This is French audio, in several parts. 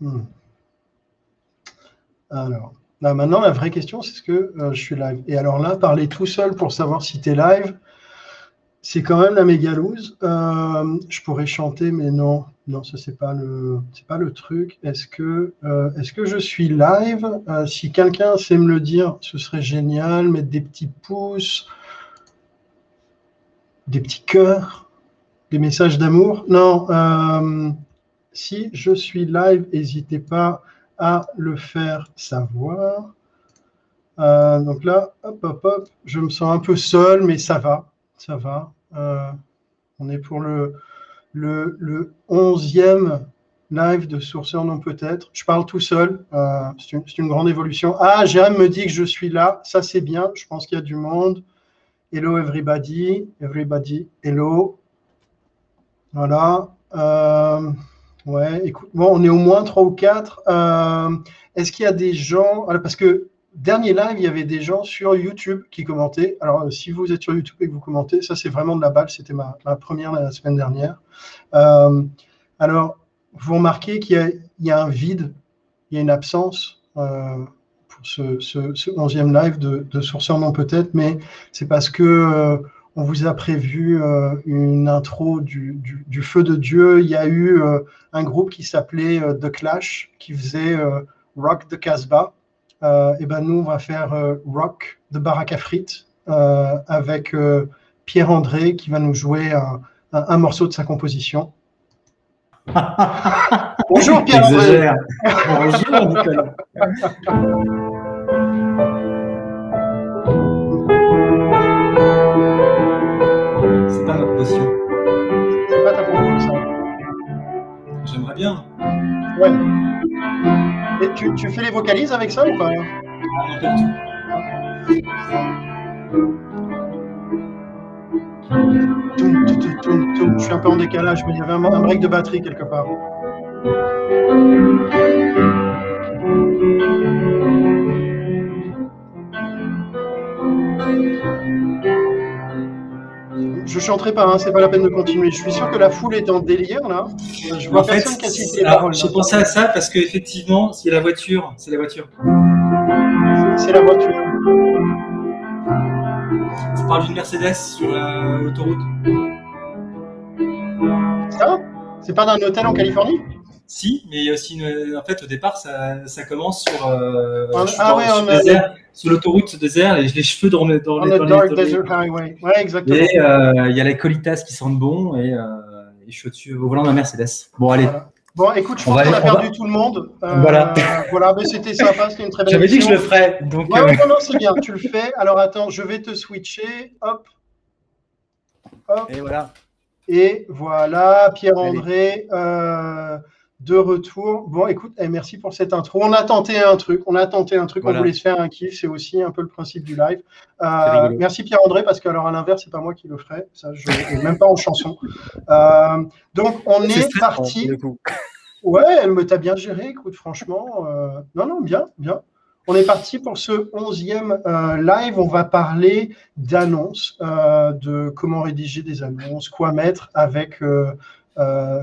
Hmm. Alors, maintenant, la vraie question, c'est ce que euh, je suis live Et alors là, parler tout seul pour savoir si tu es live, c'est quand même la méga euh, je pourrais chanter, mais non, non, ça c'est pas le, truc. Est-ce que, euh, que je suis live? Si quelqu'un sait me le dire, ce serait génial. Mettre des petits pouces, des petits cœurs, des messages d'amour. Non. Si je suis live, n'hésitez pas à le faire savoir. Euh, donc là, hop, hop, hop, je me sens un peu seul, mais ça va, ça va. Euh, on est pour le, le, le 11e live de Sourceur Non Peut-être. Je parle tout seul, euh, c'est une, une, grande évolution. Ah, Jérôme me dit que je suis là, ça c'est bien, je pense qu'il y a du monde. Hello everybody, everybody, hello. Voilà. Ouais, écoute, bon, on est au moins trois ou quatre. Euh, est-ce qu'il y a des gens. parce que dernier live, il y avait des gens sur YouTube qui commentaient. Alors, euh, si vous êtes sur YouTube et que vous commentez, ça, c'est vraiment de la balle. C'était ma, première la semaine dernière. Euh, alors, vous remarquez qu'il y, a un vide, il y a une absence pour ce, 11e live de, de Sourceur Non Peut-être, mais c'est parce que on vous a prévu euh, une intro du, feu de Dieu. Il y a eu euh, un groupe qui s'appelait euh, The Clash qui faisait Rock the Casbah. et ben nous, on va faire Rock de Barakafrit avec Pierre-André qui va nous jouer un, morceau de sa composition. Bonjour Pierre-André. Bonjour Nicolas. C'est pas ta proposition. J'aimerais bien. Ouais. Et tu, tu, fais les vocalises avec ça ou pas ah, Je suis un peu en décalage, mais il y avait un, un break de batterie quelque part. Je chanterai pas, hein, c'est pas la peine de continuer. Je suis sûr que la foule est en délire là. Je vois personne qui a cité J'ai pensé à ça parce qu'effectivement, c'est la voiture, c'est la voiture. C'est la voiture. Tu parles d'une Mercedes sur l'autoroute? Ça? C'est pas d'un hôtel en Californie? Si, mais il y a aussi une... En fait, au départ, ça, ça commence sur, euh, ah, ah ouais, sur, l'autoroute désert, et les cheveux dans, les, dans, les, dark desert highway. Ouais, exactement. Et euh, il y a les colitas qui sentent bon, et, euh, et je suis au-dessus au volant de la Mercedes. Bon, allez. Bon, écoute, je pense qu'on a perdu tout le monde. Euh, voilà. voilà, mais c'était sympa, c'était une très belle J'avais dit que je le ferais. Donc, ouais, non, non, c'est bien, tu le fais. Alors attends, je vais te switcher. Hop. Hop. Et voilà. Et voilà, Pierre-André. Euh, de retour. Bon, écoute, eh, merci pour cette intro. On a tenté un truc, on a tenté un truc, on voulait se faire un kiff, c'est aussi un peu le principe du live. Euh, merci Pierre-André, parce que alors à l'inverse, c'est pas moi qui le ferai, ça, je même pas en chanson. Euh, donc, on est, parti. Ouais, elle me t'a bien géré, écoute, franchement. Euh, non, non, bien, bien. On est parti pour ce onzième live. On va parler d'annonces, de comment rédiger des annonces, quoi mettre avec euh,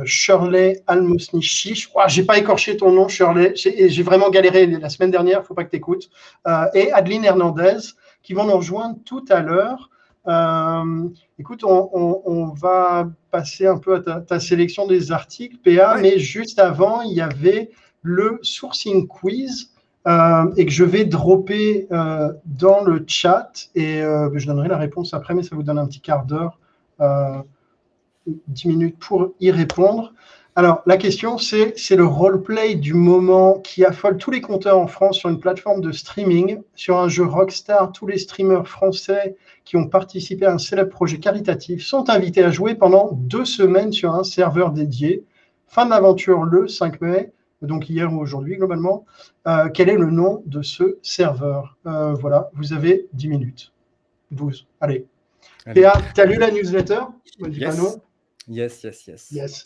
Shirley Almosnichi. Je crois, j'ai pas écorché ton nom, Shirley. J'ai vraiment galéré la semaine dernière, faut pas que tu écoutes. Euh, et Adeline Hernandez, qui vont nous rejoindre tout à l'heure. Euh, écoute, on, va passer un peu à ta, sélection des articles, PA, mais juste avant, il y avait le sourcing quiz. et que je vais dropper dans le chat et je donnerai la réponse après, mais ça vous donne un petit quart d'heure 10 minutes pour y répondre. Alors, la question, c'est, c'est le roleplay du moment qui affole tous les compteurs en France sur une plateforme de streaming, sur un jeu Rockstar. Tous les streamers français qui ont participé à un célèbre projet caritatif sont invités à jouer pendant deux semaines sur un serveur dédié. Fin de l'aventure le 5 mai, donc hier ou aujourd'hui globalement. Euh, quel est le nom de ce serveur? Euh, Voilà, vous avez 10 minutes. 12. Allez. Allez. Péa, tu as lu la newsletter? Yes, yes, yes. yes.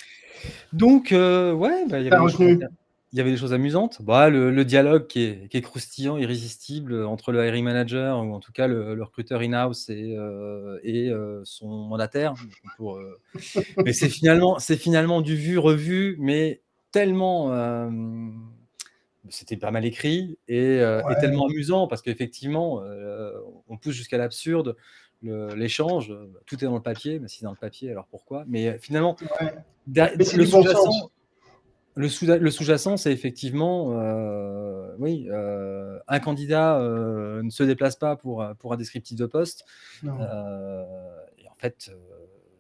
Donc, euh, ouais, bah, il, y avait des choses amusantes. Bah, le, dialogue qui est, qui est, croustillant, irrésistible entre le hiring manager, ou en tout cas le, recruteur in-house et, euh, et euh, son mandataire. Pour, mais c'est finalement, finalement du vu, revu, mais tellement c'était pas mal écrit et, tellement amusant parce qu'effectivement, on pousse jusqu'à l'absurde l'échange. Tout est dans le papier, mais si dans le papier, alors pourquoi? Mais finalement, le sous-jacent, le sous-jacent, c'est effectivement, oui, un candidat ne se déplace pas pour, pour un descriptif de poste. et en fait,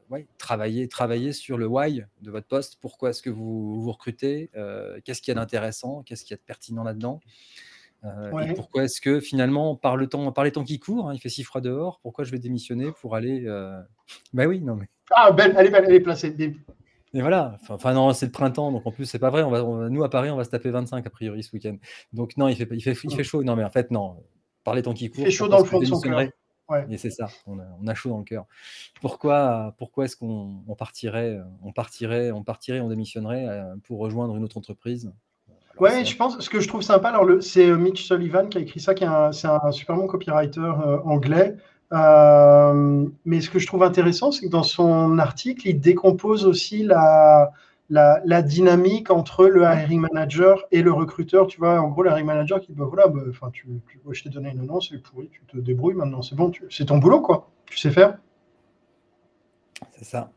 oui, travailler, travailler sur le why de votre poste. Pourquoi est-ce que vous vous recrutez? Euh, Qu'est-ce qu'il y a d'intéressant? Qu'est-ce qu'il y a de pertinent là-dedans? Euh, Et pourquoi est-ce que finalement, par, le temps, par les temps qui courent, hein, il fait si froid dehors, pourquoi je vais démissionner pour aller. Euh... Bah oui, non mais. Ah, belle, elle est belle, elle est placée. Et voilà, enfin, non, c'est le printemps, donc en plus c'est pas vrai. On va, nous à Paris, on va se taper 25 a priori ce week-end. Donc non, il fait, il fait, il fait chaud. Non, mais en fait non. Par les temps qui courent. Il fait chaud dans le fond de son cœur. Et c'est ça, on a, chaud dans le cœur. Pourquoi, pourquoi est-ce qu'on partirait, on partirait, on partirait, on démissionnerait euh, pour rejoindre une autre entreprise? Ouais, je pense, ce que je trouve sympa, alors c'est euh, Mitch Sullivan qui a écrit ça, qui est c'est un super bon copywriter euh, anglais. mais ce que je trouve intéressant, c'est que dans son article, il décompose aussi la, la, dynamique entre le hiring manager et le recruteur. Tu vois, en gros, le hiring manager qui dit bah, voilà, bah, enfin, tu, je t'ai donné une annonce, c'est pourri, tu te débrouilles maintenant, c'est bon, c'est ton boulot, quoi. Tu sais faire. C'est ça.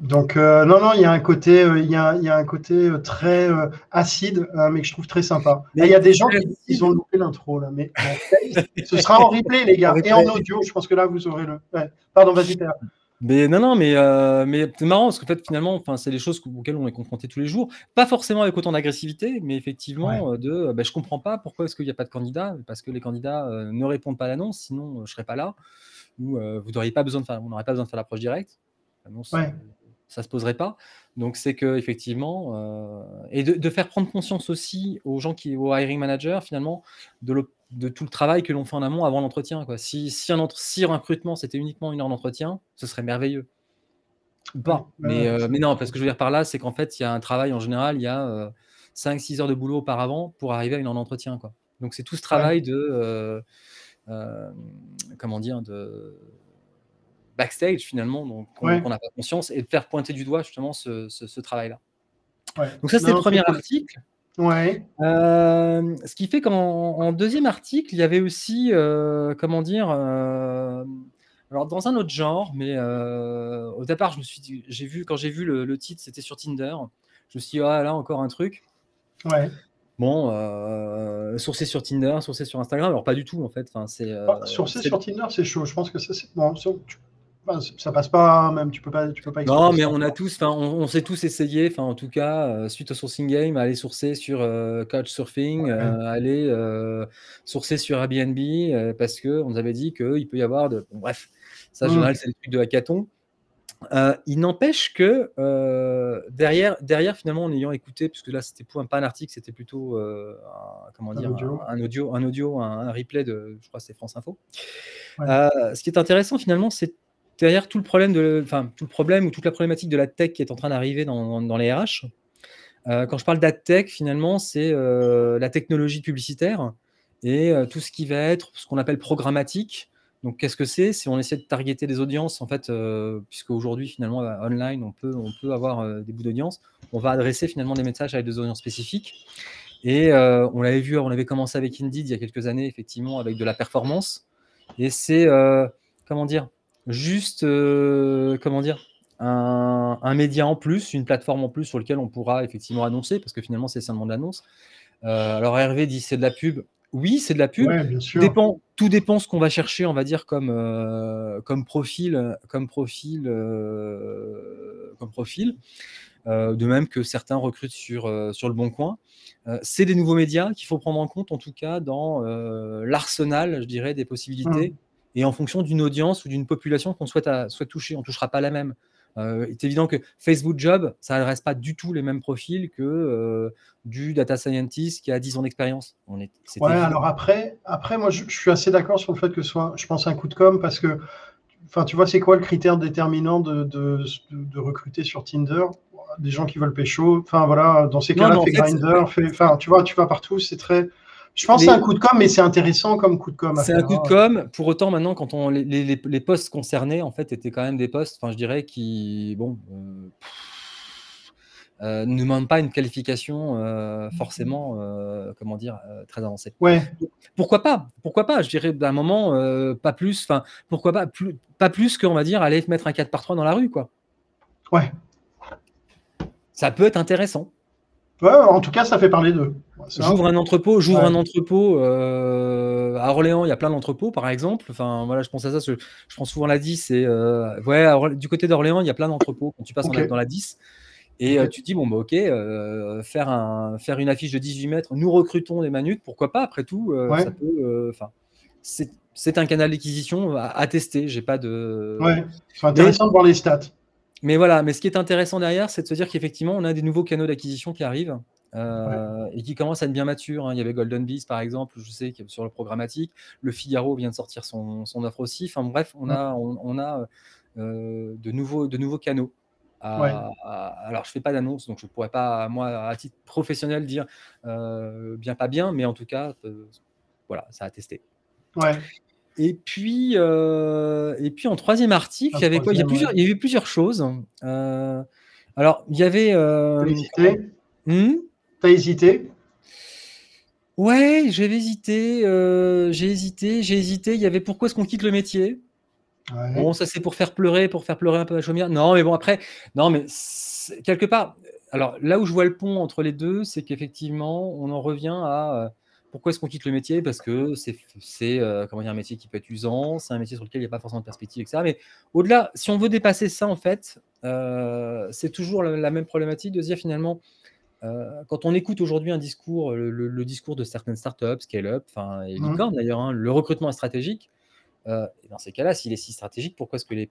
Donc, euh, non, non, il y a un côté, euh, il, y a, il y a un côté euh, très acide, mais que je trouve très sympa. il y a des gens qui ils ont loupé l'intro, là, mais ce sera en replay, les gars, et en audio. Je pense que là, vous aurez le. Pardon, vas-y, Pierre. Mais non, non, mais, euh, mais c'est marrant parce qu'en fait, finalement, c'est des choses auxquelles on est confronté tous les jours. Pas forcément avec autant d'agressivité, mais effectivement, euh, de euh, bah, je comprends pas pourquoi est-ce qu'il n'y a pas de candidats Parce que les candidats ne répondent pas à l'annonce, sinon je serais pas là. Ou vous n'auriez pas besoin de faire, on n'aurait pas besoin de faire l'approche directe. L'annonce, ça se poserait pas. Donc c'est que effectivement, et de, faire prendre conscience aussi aux gens qui, aux hiring managers finalement, de, de tout le travail que l'on fait en amont avant l'entretien. Si, si, un, si recrutement c'était uniquement une heure d'entretien, ce serait merveilleux. pas. mais, euh, mais non, parce que je veux dire par là, c'est qu'en fait, il y a un travail en général, il y a 5-6 euh, heures de boulot auparavant pour arriver à une heure d'entretien. Quoi. Donc c'est tout ce travail de. Euh, comment dire de backstage finalement, donc on n'a pas conscience, et de faire pointer du doigt justement ce, ce, travail-là. Donc ça, c'est le premier article. Ouais. Euh, ce qui fait qu'en deuxième article, il y avait aussi, euh, comment dire, euh, alors dans un autre genre, mais au départ, je me suis j'ai vu quand j'ai vu le, titre, c'était sur Tinder. Je me suis dit, ah là encore un truc. Ouais. Bon, sourcé sur Tinder, sourcé sur Instagram, alors pas du tout en fait. Enfin, c'est. Ah, sourcé sur Tinder, c'est chaud. Je pense que ça, c'est bon ça passe pas, même tu peux pas, tu peux pas. Non, mais on a tous, enfin, on, s'est tous essayé, enfin, en tout cas, euh, suite au sourcing game, aller sourcer sur euh, Couchsurfing, euh, aller sourcer sur Airbnb, parce que on nous avait dit qu'il peut y avoir de, bref, ça, en mmh. général, c'est le truc de hackathon. il n'empêche que derrière, derrière, finalement, en ayant écouté, puisque là, c'était pas un article, c'était plutôt un, comment dire, un audio, un, audio, un, audio, un, replay de, je crois, c'est France Info. ce qui est intéressant, finalement, c'est derrière tout le problème ou toute la problématique de la tech qui est en train d'arriver dans, les RH. Euh, quand je parle d'ad-tech, finalement, c'est euh, la technologie publicitaire et euh, tout ce qui va être ce qu'on appelle programmatique. Donc, qu'est-ce que c'est? Si on essaie de targeter des audiences, en fait, puisque aujourd'hui, finalement, online, on peut, on peut avoir des bouts d'audience, on va adresser finalement des messages avec des audiences spécifiques. Et on l'avait vu, on avait commencé avec Indeed il y a quelques années, effectivement, avec de la performance. Et c'est, comment dire, juste, euh, comment dire, un, média en plus, une plateforme en plus sur lequel on pourra effectivement annoncer, parce que finalement, c'est seulement de l'annonce. Euh, alors Hervé dit c'est de la pub. Oui, c'est de la pub. Dépend, tout dépend ce qu'on va chercher, on va dire comme euh, comme profil, comme profil, comme profil. de même que certains recrutent sur sur le bon coin. c'est des nouveaux médias qu'il faut prendre en compte, en tout cas dans l'arsenal, je dirais, des possibilités. Et en fonction d'une audience ou d'une population qu'on souhaite, souhaite toucher. On ne touchera pas la même. Euh, il est évident que Facebook Job, ça n'adresse pas du tout les mêmes profils que euh, du data scientist qui a 10 ans d'expérience. ouais, alors après, après moi, je, suis assez d'accord sur le fait que ce soit, je pense, un coup de com parce que, enfin, tu vois, c'est quoi le critère déterminant de, de, de, recruter sur Tinder? Des gens qui veulent pécho. Enfin, voilà, dans ces cas-là, fais Grindr, enfin, tu vois, tu vas partout, c'est très. Je pense que c'est un coup de com, mais c'est intéressant comme coup de com. C'est un coup de com. Pour autant, maintenant, quand on les, les, les, postes concernés, en fait, étaient quand même des postes, enfin, je dirais, qui, bon, euh, ne demandent pas une qualification forcément, comment dire, très avancée. Ouais. Pourquoi pas? Pourquoi pas? Je dirais d'un moment, pas plus, enfin, pourquoi pas plus, pas plus qu'on va dire aller mettre un 4 par 3 dans la rue, quoi. Ouais. Ça peut être intéressant. Ouais, en tout cas, ça fait parler d'eux. J'ouvre un entrepôt, j'ouvre un entrepôt euh, à Orléans. Il y a plein d'entrepôts, par exemple. Enfin, voilà, je pense à ça. Je, je prends souvent la 10 et euh, ouais, du côté d'Orléans, il y a plein d'entrepôts. Quand tu passes dans la 10 et euh, tu te dis bon, bah, ok, faire un, faire une affiche de 18 mètres. Nous recrutons des manutes, pourquoi pas? Après tout, ça peut. Enfin, c'est un canal d'acquisition à, tester. J'ai pas de. Ouais, c'est intéressant de voir les stats. Mais voilà, mais ce qui est intéressant derrière, c'est de se dire qu'effectivement, on a des nouveaux canaux d'acquisition qui arrivent euh, et qui commencent à être bien matures. Hein. Il y avait Golden Bees, par exemple, je sais, sur le programmatique. Le Figaro vient de sortir son, offre aussi. Enfin bref, on a, on, a euh, de, nouveaux, de nouveaux canaux. alors, je ne fais pas d'annonce, donc je ne pourrais pas, moi, à titre professionnel, dire euh, bien, pas bien, mais en tout cas, voilà, ça a testé. Ouais. Et puis, euh, et puis en troisième article, il y avait quoi? Il y, a plusieurs, il y a eu plusieurs choses. Euh, alors, il y avait. Euh, T'as hésité? Hmm? T'as hésité? Ouais, j'avais hésité. Euh, j'ai hésité. J'ai hésité. Il y avait pourquoi est-ce qu'on quitte le métier? Bon, ça c'est pour faire pleurer, pour faire pleurer un peu la chaumière. Non, mais bon, après, non, mais quelque part. Alors là où je vois le pont entre les deux, c'est qu'effectivement, on en revient à pourquoi est-ce qu'on quitte le métier? Parce que c'est euh, comment dire, un métier qui peut être usant, c'est un métier sur lequel il n'y a pas forcément de perspective, etc. Mais au-delà, si on veut dépasser ça, en fait, euh, c'est toujours la, même problématique de se dire finalement, euh, quand on écoute aujourd'hui un discours, le, discours de certaines startups, scale-up, enfin, et mmh. licorne d'ailleurs, hein, le recrutement est stratégique. dans ces cas-là, s'il est si stratégique, pourquoi est-ce que les,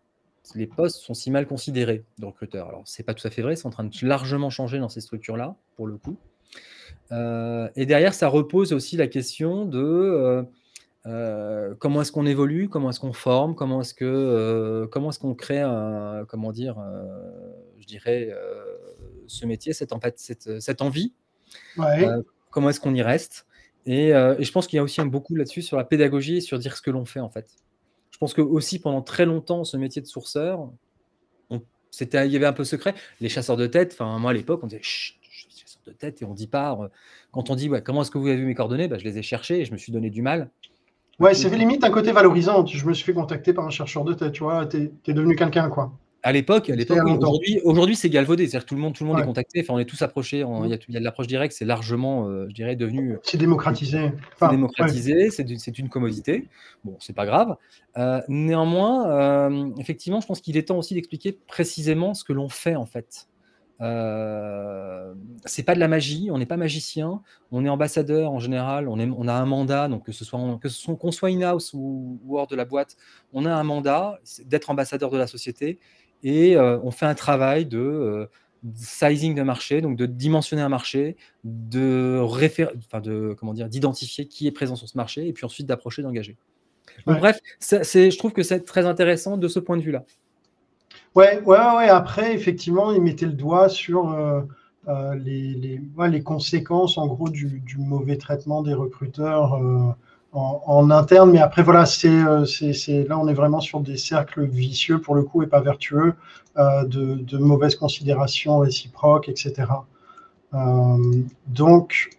les postes sont si mal considérés de recruteurs? Alors, c'est pas tout à fait vrai, c'est en train de largement changer dans ces structures-là, pour le coup. Euh, et derrière, ça repose aussi la question de euh, euh, comment est-ce qu'on évolue, comment est-ce qu'on forme, comment est-ce que comment est-ce qu'on crée un, comment dire, je dirais, ce métier, cette, envie. comment est-ce qu'on y reste et, je pense qu'il y a aussi un beaucoup là-dessus sur la pédagogie et sur dire ce que l'on fait en fait. Je pense que aussi pendant très longtemps, ce métier de sourceur, c'était, il y avait un peu secret. Les chasseurs de tête, enfin moi à l'époque, on disait de tête et on dit pas. Euh, quand on dit comment est-ce que vous avez vu mes coordonnées, bah, je les ai cherchées et je me suis donné du mal. Ouais, c'est limite un côté valorisant. Je me suis fait contacter par un chercheur de tête, tu vois, tu es, devenu quelqu'un, quoi. À l'époque, à l'époque, aujourd'hui, aujourd'hui, c'est galvaudé. C'est-à-dire tout le monde, tout le monde est contacté. Enfin, on est tous approchés. Il y, a de l'approche directe. C'est largement, euh, je dirais, devenu. C'est démocratisé. c'est démocratisé. C'est une commodité. Bon, c'est pas grave. Euh, néanmoins, effectivement, je pense qu'il est temps aussi d'expliquer précisément ce que l'on fait en fait. Euh, c'est pas de la magie, on n'est pas magicien, on est ambassadeur en général, on, est, on a un mandat, donc que ce soit qu'on soit in-house ou, hors de la boîte, on a un mandat d'être ambassadeur de la société et euh, on fait un travail de, euh, sizing de marché, donc de dimensionner un marché, de référ enfin de comment dire, d'identifier qui est présent sur ce marché et puis ensuite d'approcher, d'engager. Bref, je trouve que c'est très intéressant de ce point de vue-là. Ouais, ouais, ouais. Après, effectivement, il mettait le doigt sur euh, euh, les, les, conséquences, en gros, du, mauvais traitement des recruteurs euh, en, interne. Mais après, voilà, c'est, c'est, là, on est vraiment sur des cercles vicieux, pour le coup, et pas vertueux, de, de mauvaises considérations réciproques, etc. donc,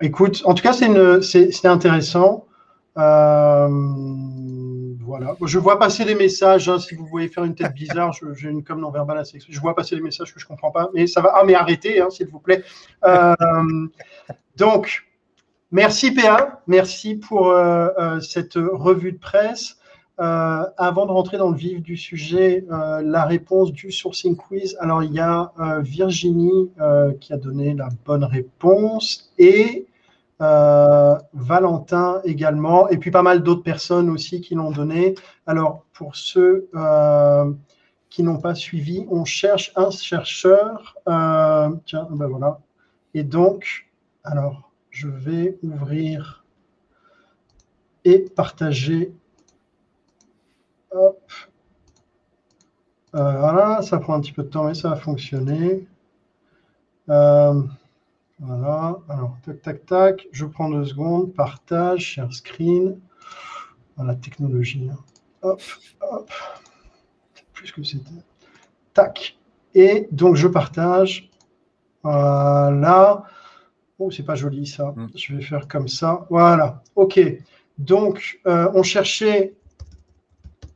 écoute, en tout cas, c'est, c'est, intéressant. Voilà. Je vois passer les messages. Hein, si vous voyez faire une tête bizarre, j'ai une com non verbale assez. Je vois passer les messages que je ne comprends pas. Mais ça va. Ah, mais arrêtez, hein, s'il vous plaît. Euh, donc, merci PA. Merci pour euh, euh, cette revue de presse. avant de rentrer dans le vif du sujet, la réponse du sourcing quiz. Alors, il y a Virginie qui a donné la bonne réponse et euh, Valentin également, et puis pas mal d'autres personnes aussi qui l'ont donné. Alors, pour ceux euh, qui n'ont pas suivi, on cherche un chercheur. Euh, tiens, ben voilà. Et donc, alors, je vais ouvrir et partager. Hop. voilà, ça prend un petit peu de temps, mais ça va fonctionner. Voilà, alors tac, tac, tac, je prends deux secondes, partage, share screen. Voilà, technologie. Hein. Hop, hop. Plus que c'était. Tac. Et donc je partage. Voilà. Oh, c'est pas joli ça. Mm. Je vais faire comme ça. Voilà. OK. Donc, euh, on cherchait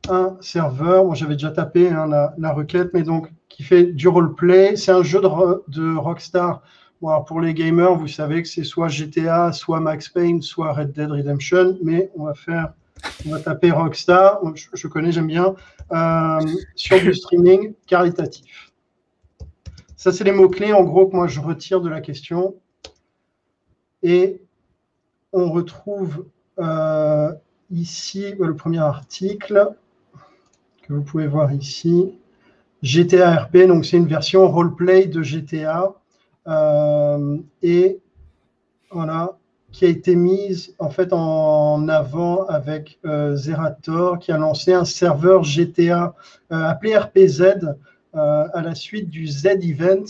un serveur. Moi, j'avais déjà tapé hein, la, requête, mais donc qui fait du roleplay. C'est un jeu de, Rockstar. Pour les gamers, vous savez que c'est soit GTA, soit Max Payne, soit Red Dead Redemption, mais on va faire, on va taper Rockstar. Je, connais, j'aime bien euh, sur du streaming caritatif. Ça, c'est les mots clés en gros que moi je retire de la question. Et on retrouve euh, ici le premier article que vous pouvez voir ici. GTA RP, donc c'est une version roleplay de GTA. Euh, et voilà, qui a été mise en fait en avant avec euh, Zerator, qui a lancé un serveur GTA appelé RPZ à la suite du Z-Event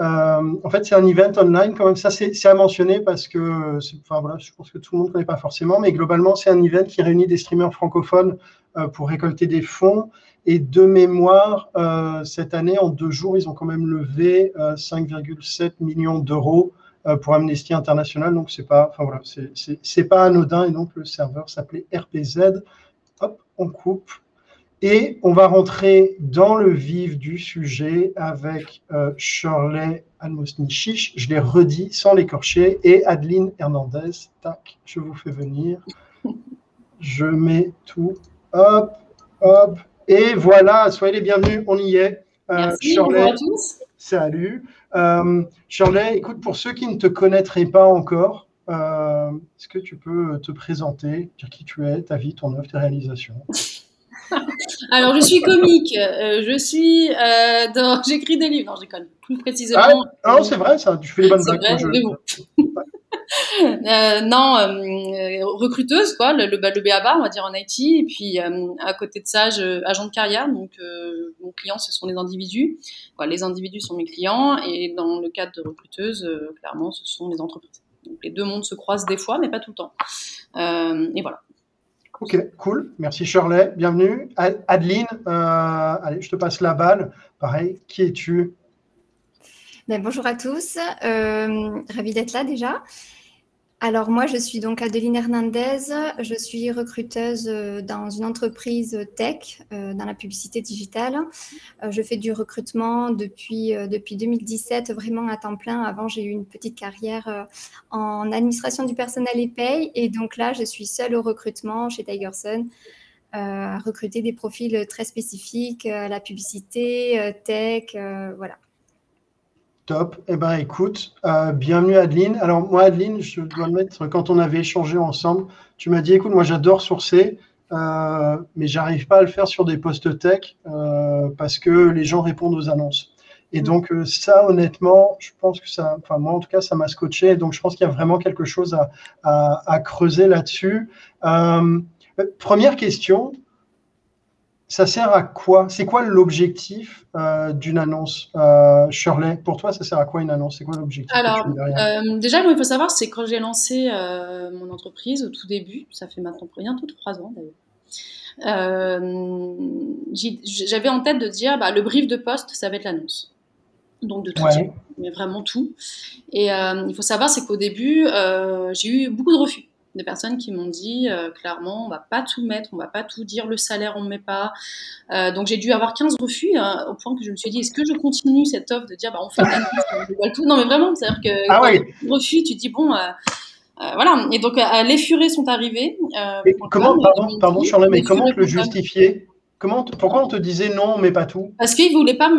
euh, en fait, c'est un event online quand. Ça, c'est à mentionner parce que, enfin voilà, je pense que tout le monde ne connaît pas forcément, mais globalement, c'est un event qui réunit des streamers francophones euh, pour récolter des fonds. Et de mémoire, euh, cette année, en deux jours, ils ont quand même levé 5,7 millions d'euros pour Amnesty International. Donc, c'est pas, enfin voilà, pas anodin. Et donc, le serveur s'appelait RPZ. Hop, on coupe. Et on va rentrer dans le vif du sujet avec euh, Shirley Almosni-Chiche, je l'ai redit sans l'écorcher, et Adeline Hernandez. Tac, je vous fais venir. Je mets tout. Hop, hop. Et voilà, soyez les bienvenus, on y est. Euh, Merci, Shirley, à tous. Salut. Euh, Shirley, écoute, pour ceux qui ne te connaîtraient pas encore, euh, est-ce que tu peux te présenter, dire qui tu es, ta vie, ton œuvre, tes réalisations? Alors, je suis comique. Euh, je suis euh, dans... J'écris des livres. Non, je déconne. Plus précisément. Ah, non, c'est vrai, ça. Tu fais les bonnes blagues. euh, non, euh, recruteuse, quoi, le, le, le BABA, on va dire en IT. Et puis, à côté de ça, je, agent de carrière. Donc, mon client, ce sont les individus. Quoi, les individus sont mes clients. Et dans le cadre de recruteuse, clairement, ce sont les entreprises. Donc, les deux mondes se croisent des fois, mais pas tout le temps. et voilà. Ok, cool. Merci Shirley. Bienvenue. Adeline, euh, allez, je te passe la balle. Pareil, qui es-tu? Ben, Bonjour à tous. Euh, ravie d'être là déjà. Alors moi, je suis donc Adeline Hernandez, je suis recruteuse euh, dans une entreprise tech, euh, dans la publicité digitale. Euh, je fais du recrutement depuis, depuis 2017, vraiment à temps plein. Avant, j'ai eu une petite carrière en administration du personnel et paye. Et donc là, je suis seule au recrutement chez Tigerson, à recruter des profils très spécifiques, la publicité, tech, voilà. Top. Eh bien, écoute, euh, bienvenue Adeline. Alors, moi, Adeline, je dois le mettre, quand on avait échangé ensemble, tu m'as dit, écoute, moi, j'adore sourcer, euh, mais j'arrive pas à le faire sur des postes tech euh, parce que les gens répondent aux annonces. Et mm. donc, euh, ça, honnêtement, je pense que ça, enfin, moi, en tout cas, ça m'a scotché. Donc, je pense qu'il y a vraiment quelque chose à, à, à creuser là-dessus. Première question, ça sert à quoi? C'est quoi l'objectif euh, d'une annonce euh, Shirley, pour toi, ça sert à quoi une annonce? C'est quoi l'objectif Alors, euh, déjà, il faut savoir, c'est quand j'ai lancé euh, mon entreprise au tout début, ça fait maintenant bientôt trois ans d'ailleurs, j'avais en tête de dire, bah, le brief de poste, ça va être l'annonce. Donc de tout, mais vraiment tout. Et il faut savoir, c'est qu'au début, j'ai eu beaucoup de refus des personnes qui m'ont dit euh, clairement on va pas tout mettre, on va pas tout dire, le salaire on ne met pas. Euh, donc j'ai dû avoir 15 refus hein, au point que je me suis dit est-ce que je continue cette offre de dire bah on fait on tout? Non mais vraiment, c'est-à-dire que ah refus, tu dis bon. Euh, voilà, et donc les furets sont arrivés. comment, pardon, pardon Charles, mais comment te le justifier Comment pourquoi on te disait non, mais pas tout? Parce qu'ils voulaient pas,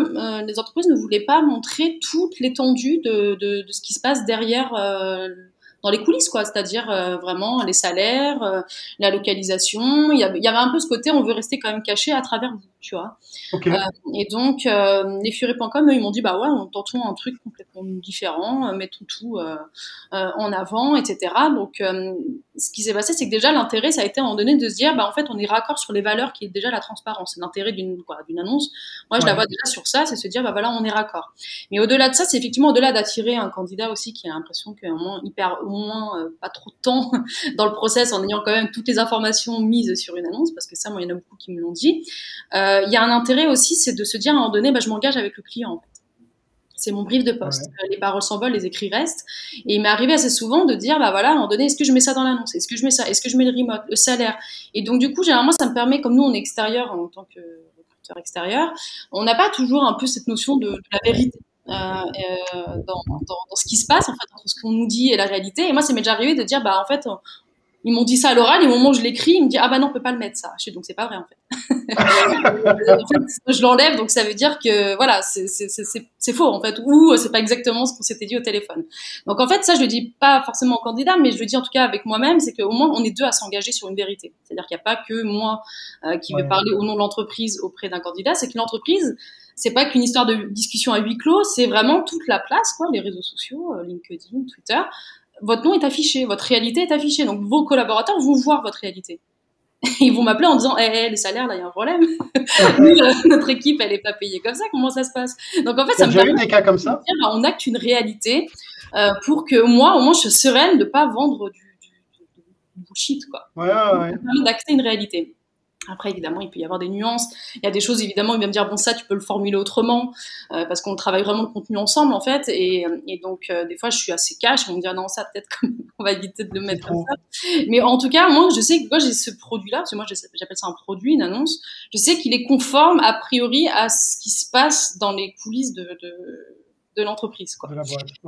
les entreprises ne voulaient pas montrer toute l'étendue de, de, de, ce qui se passe derrière dans les coulisses, quoi. C'est-à-dire euh, vraiment les salaires, euh, la localisation. Il y, avait, un peu ce côté, on veut rester quand même caché à travers vous, tu vois. Euh, et donc, les furies.com, ils m'ont dit, bah ouais, on tentons un truc complètement différent, mettons tout en avant, etc. Donc, ce qui s'est passé, c'est que déjà l'intérêt, ça a été à un moment donné de se dire, bah en fait, on est raccord sur les valeurs qui est déjà la transparence. C'est l'intérêt d'une d'une annonce. Moi, je la vois déjà sur ça, c'est se dire, bah voilà, on est raccord. Mais au-delà de ça, c'est effectivement au-delà d'attirer un candidat aussi qui a l'impression qu'à un moment, hyper moins euh, pas trop de temps dans le process en ayant quand même toutes les informations mises sur une annonce, parce que ça, moi, il y en a beaucoup qui me l'ont dit. Euh, il y a un intérêt aussi, c'est de se dire à un moment donné, bah, je m'engage avec le client. En fait. C'est mon brief de poste. Les paroles s'envolent, les écrits restent. Et il m'est arrivé assez souvent de dire, bah voilà, à un moment donné, est-ce que je mets ça dans l'annonce? Est-ce que je mets ça? Est-ce que je mets le remote, le salaire? Et donc, du coup, généralement, ça me permet, comme nous, on est extérieur en tant que recruteur extérieur, on n'a pas toujours un peu cette notion de, la vérité. Euh, euh, dans, dans, ce qui se passe en fait entre ce qu'on nous dit et la réalité et moi ça m'est déjà arrivé de dire bah en fait ils m'ont dit ça à l'oral, et au moment où je l'écris, ils me disent Ah bah non, on peut pas le mettre ça. Je donc c'est pas vrai en fait. en fait je l'enlève, donc ça veut dire que voilà, c'est faux en fait, ou c'est pas exactement ce qu'on s'était dit au téléphone. Donc en fait, ça je le dis pas forcément au candidat, mais je le dis en tout cas avec moi-même, c'est qu'au moins on est deux à s'engager sur une vérité. C'est-à-dire qu'il n'y a pas que moi euh, qui vais parler au nom de l'entreprise auprès d'un candidat, c'est que l'entreprise, c'est pas qu'une histoire de discussion à huis clos, c'est vraiment toute la place, quoi, les réseaux sociaux, euh, LinkedIn, Twitter, votre nom est affiché, votre réalité est affichée. Donc vos collaborateurs vont voir votre réalité. Ils vont m'appeler en disant hey, les salaires, là, il y a un problème. Euh, notre équipe, elle n'est pas payée comme ça. Comment ça se passe? Donc en fait, ça me permet des cas comme ça? Dire, bah, on acte une réalité euh, pour que moi, au moins, je sois sereine de ne pas vendre du, bullshit. Quoi. Ouais, ouais, ouais. D'acter une réalité. Après, évidemment, il peut y avoir des nuances. Il y a des choses, évidemment, il va me dire, bon, ça, tu peux le formuler autrement, euh, parce qu'on travaille vraiment le contenu ensemble, en fait. Et, et donc, euh, des fois, je suis assez cash. On me dit, non, ça, peut-être on va éviter de le mettre comme ça. Mais en tout cas, moi, je sais que quand j'ai ce produit-là, parce que moi, j'appelle ça un produit, une annonce, je sais qu'il est conforme, a priori, à ce qui se passe dans les coulisses de, de de l'entreprise. Quoi.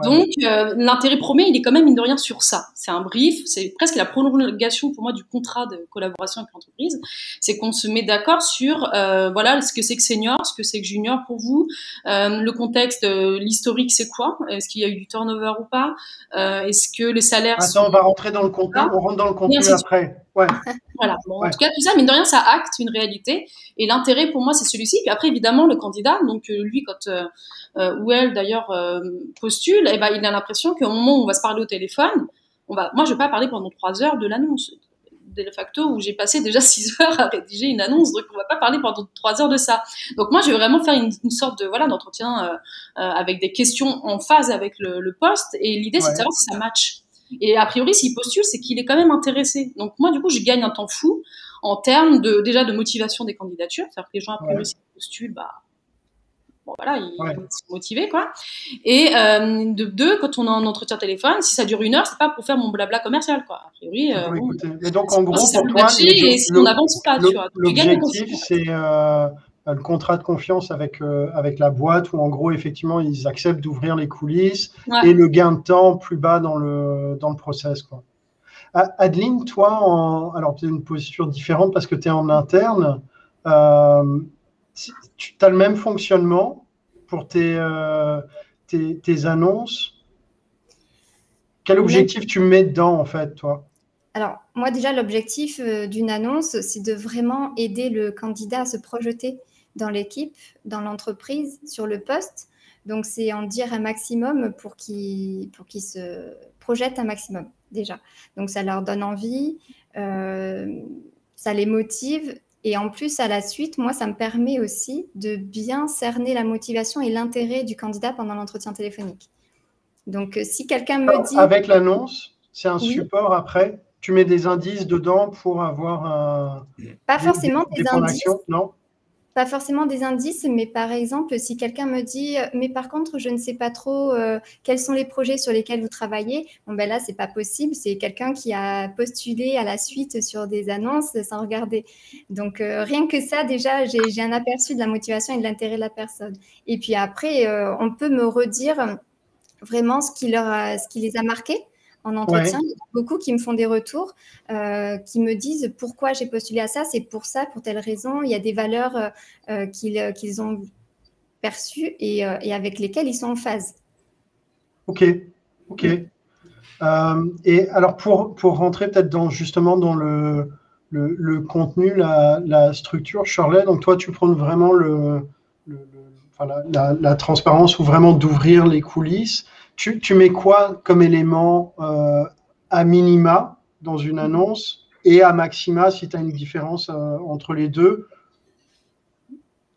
Donc, euh, l'intérêt premier, il est quand même, mine de rien, sur ça. C'est un brief, c'est presque la prolongation pour moi du contrat de collaboration avec l'entreprise. C'est qu'on se met d'accord sur, euh, voilà, ce que c'est que senior, ce que c'est que junior pour vous, euh, le contexte, l'historique, c'est quoi? Est-ce qu'il y a eu du turnover ou pas? Est-ce que les salaires Attends, on va rentrer dans le contenu, on rentre dans le contenu après. Ouais. voilà. En tout cas, tout ça, mine de rien, ça acte une réalité. Et l'intérêt pour moi, c'est celui-ci. Puis après, évidemment, le candidat, donc lui, quand euh, ou elle d'ailleurs euh, postule, eh ben, il a l'impression qu'au moment où on va se parler au téléphone, on va, moi je vais pas parler pendant trois heures de l'annonce de facto où j'ai passé déjà six heures à rédiger une annonce, donc on va pas parler pendant trois heures de ça. Donc moi je vais vraiment faire une, sorte de voilà d'entretien euh, avec des questions en phase avec le, le poste et l'idée c'est de savoir si ça match. Et a priori s'il postule c'est qu'il est quand même intéressé. Donc moi du coup je gagne un temps fou en termes de déjà de motivation des candidatures, c'est-à-dire que les gens a priori s'ils postulent bah bon voilà, ils sont motivés quoi. Et euh, de deux, quand on est en entretien téléphone, si ça dure une heure, c'est pas pour faire mon blabla commercial quoi. A priori. Euh, Mais donc en gros pour toi, et si on n'avance pas, tu vois. L'objectif c'est euh, le contrat de confiance avec avec la boîte où en gros effectivement ils acceptent d'ouvrir les coulisses et le gain de temps plus bas dans le dans le process quoi. Adeline, toi, en, alors tu as une position différente parce que tu es en interne. Euh, tu as le même fonctionnement pour tes, euh, tes, annonces? Quel objectif tu mets dedans, en fait, toi? Alors, moi, déjà, l'objectif euh, d'une annonce, c'est de vraiment aider le candidat à se projeter dans l'équipe, dans l'entreprise, sur le poste. Donc, c'est en dire un maximum pour qu'ils qu se projettent un maximum, déjà. Donc, ça leur donne envie, euh, ça les motive et en plus, à la suite, moi, ça me permet aussi de bien cerner la motivation et l'intérêt du candidat pendant l'entretien téléphonique. Donc, euh, si quelqu'un me dit... Avec l'annonce, c'est un support après Tu mets des indices dedans pour avoir un... Pas forcément des, des indices. Non? Pas forcément des indices, mais par exemple, si quelqu'un me dit, euh, mais par contre, je ne sais pas trop euh, quels sont les projets sur lesquels vous travaillez, bon ben là, c'est pas possible. C'est quelqu'un qui a postulé à la suite sur des annonces sans regarder. Donc euh, rien que ça, déjà, j'ai un aperçu de la motivation et de l'intérêt de la personne. Et puis après, on peut me redire vraiment ce qui leur, ce qui les a marqués en entretien. Il y a beaucoup qui me font des retours, euh, qui me disent pourquoi j'ai postulé à ça, c'est pour ça, pour telle raison. Il y a des valeurs euh, euh, qu'ils ont perçues et, avec lesquelles ils sont en phase. Ok, ok. et alors pour, pour rentrer peut-être dans justement dans le, le, contenu, la, structure, Shirley, donc toi tu prends vraiment le, la, la, transparence ou vraiment d'ouvrir les coulisses tu, mets quoi comme élément euh, à minima dans une annonce et à maxima si tu as une différence euh, entre les deux?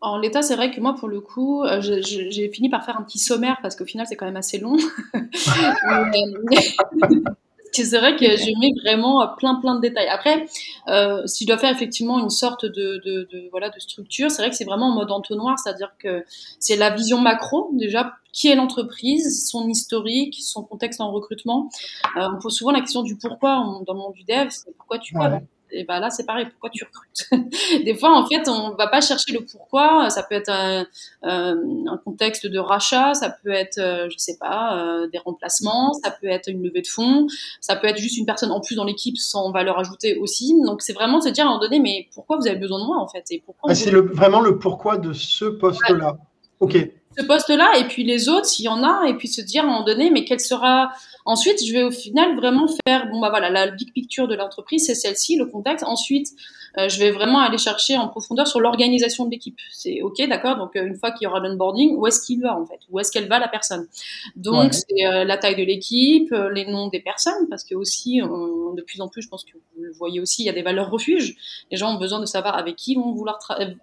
En l'état, c'est vrai que moi, pour le coup, euh, j'ai fini par faire un petit sommaire parce qu'au final, c'est quand même assez long. c'est vrai que j'ai mis vraiment plein plein de détails. Après, euh, si je dois faire effectivement une sorte de, de, de voilà de structure, c'est vrai que c'est vraiment en mode entonnoir, c'est-à-dire que c'est la vision macro déjà. Qui est l'entreprise, son historique, son contexte en recrutement. Euh, on pose souvent la question du pourquoi dans le monde du dev, c'est pourquoi tu ouais et ben là c'est pareil. Pourquoi tu recrutes des fois en fait on va pas chercher le pourquoi. Ça peut être un, euh, un contexte de rachat. Ça peut être euh, je sais pas euh, des remplacements. Ça peut être une levée de fonds. Ça peut être juste une personne en plus dans l'équipe sans valeur ajoutée aussi. Donc c'est vraiment se dire à un moment donné mais pourquoi vous avez besoin de moi en fait? Et pourquoi c'est le, vraiment le pourquoi de ce poste là ok ce poste-là et puis les autres s'il y en a et puis se dire à un moment donné mais quel sera ensuite je vais au final vraiment faire bon bah voilà la big picture de l'entreprise c'est celle-ci le contexte. Ensuite euh, je vais vraiment aller chercher en profondeur sur l'organisation de l'équipe. C'est ok, d'accord. Donc euh, une fois qu'il y aura l'onboarding, où est-ce qu'il va en fait? Où est-ce qu'elle va la personne? Donc c'est euh, la taille de l'équipe, les noms des personnes, parce que aussi de plus en plus, je pense que vous le voyez aussi, il y a des valeurs refuges. Les gens ont besoin de savoir avec qui vont vouloir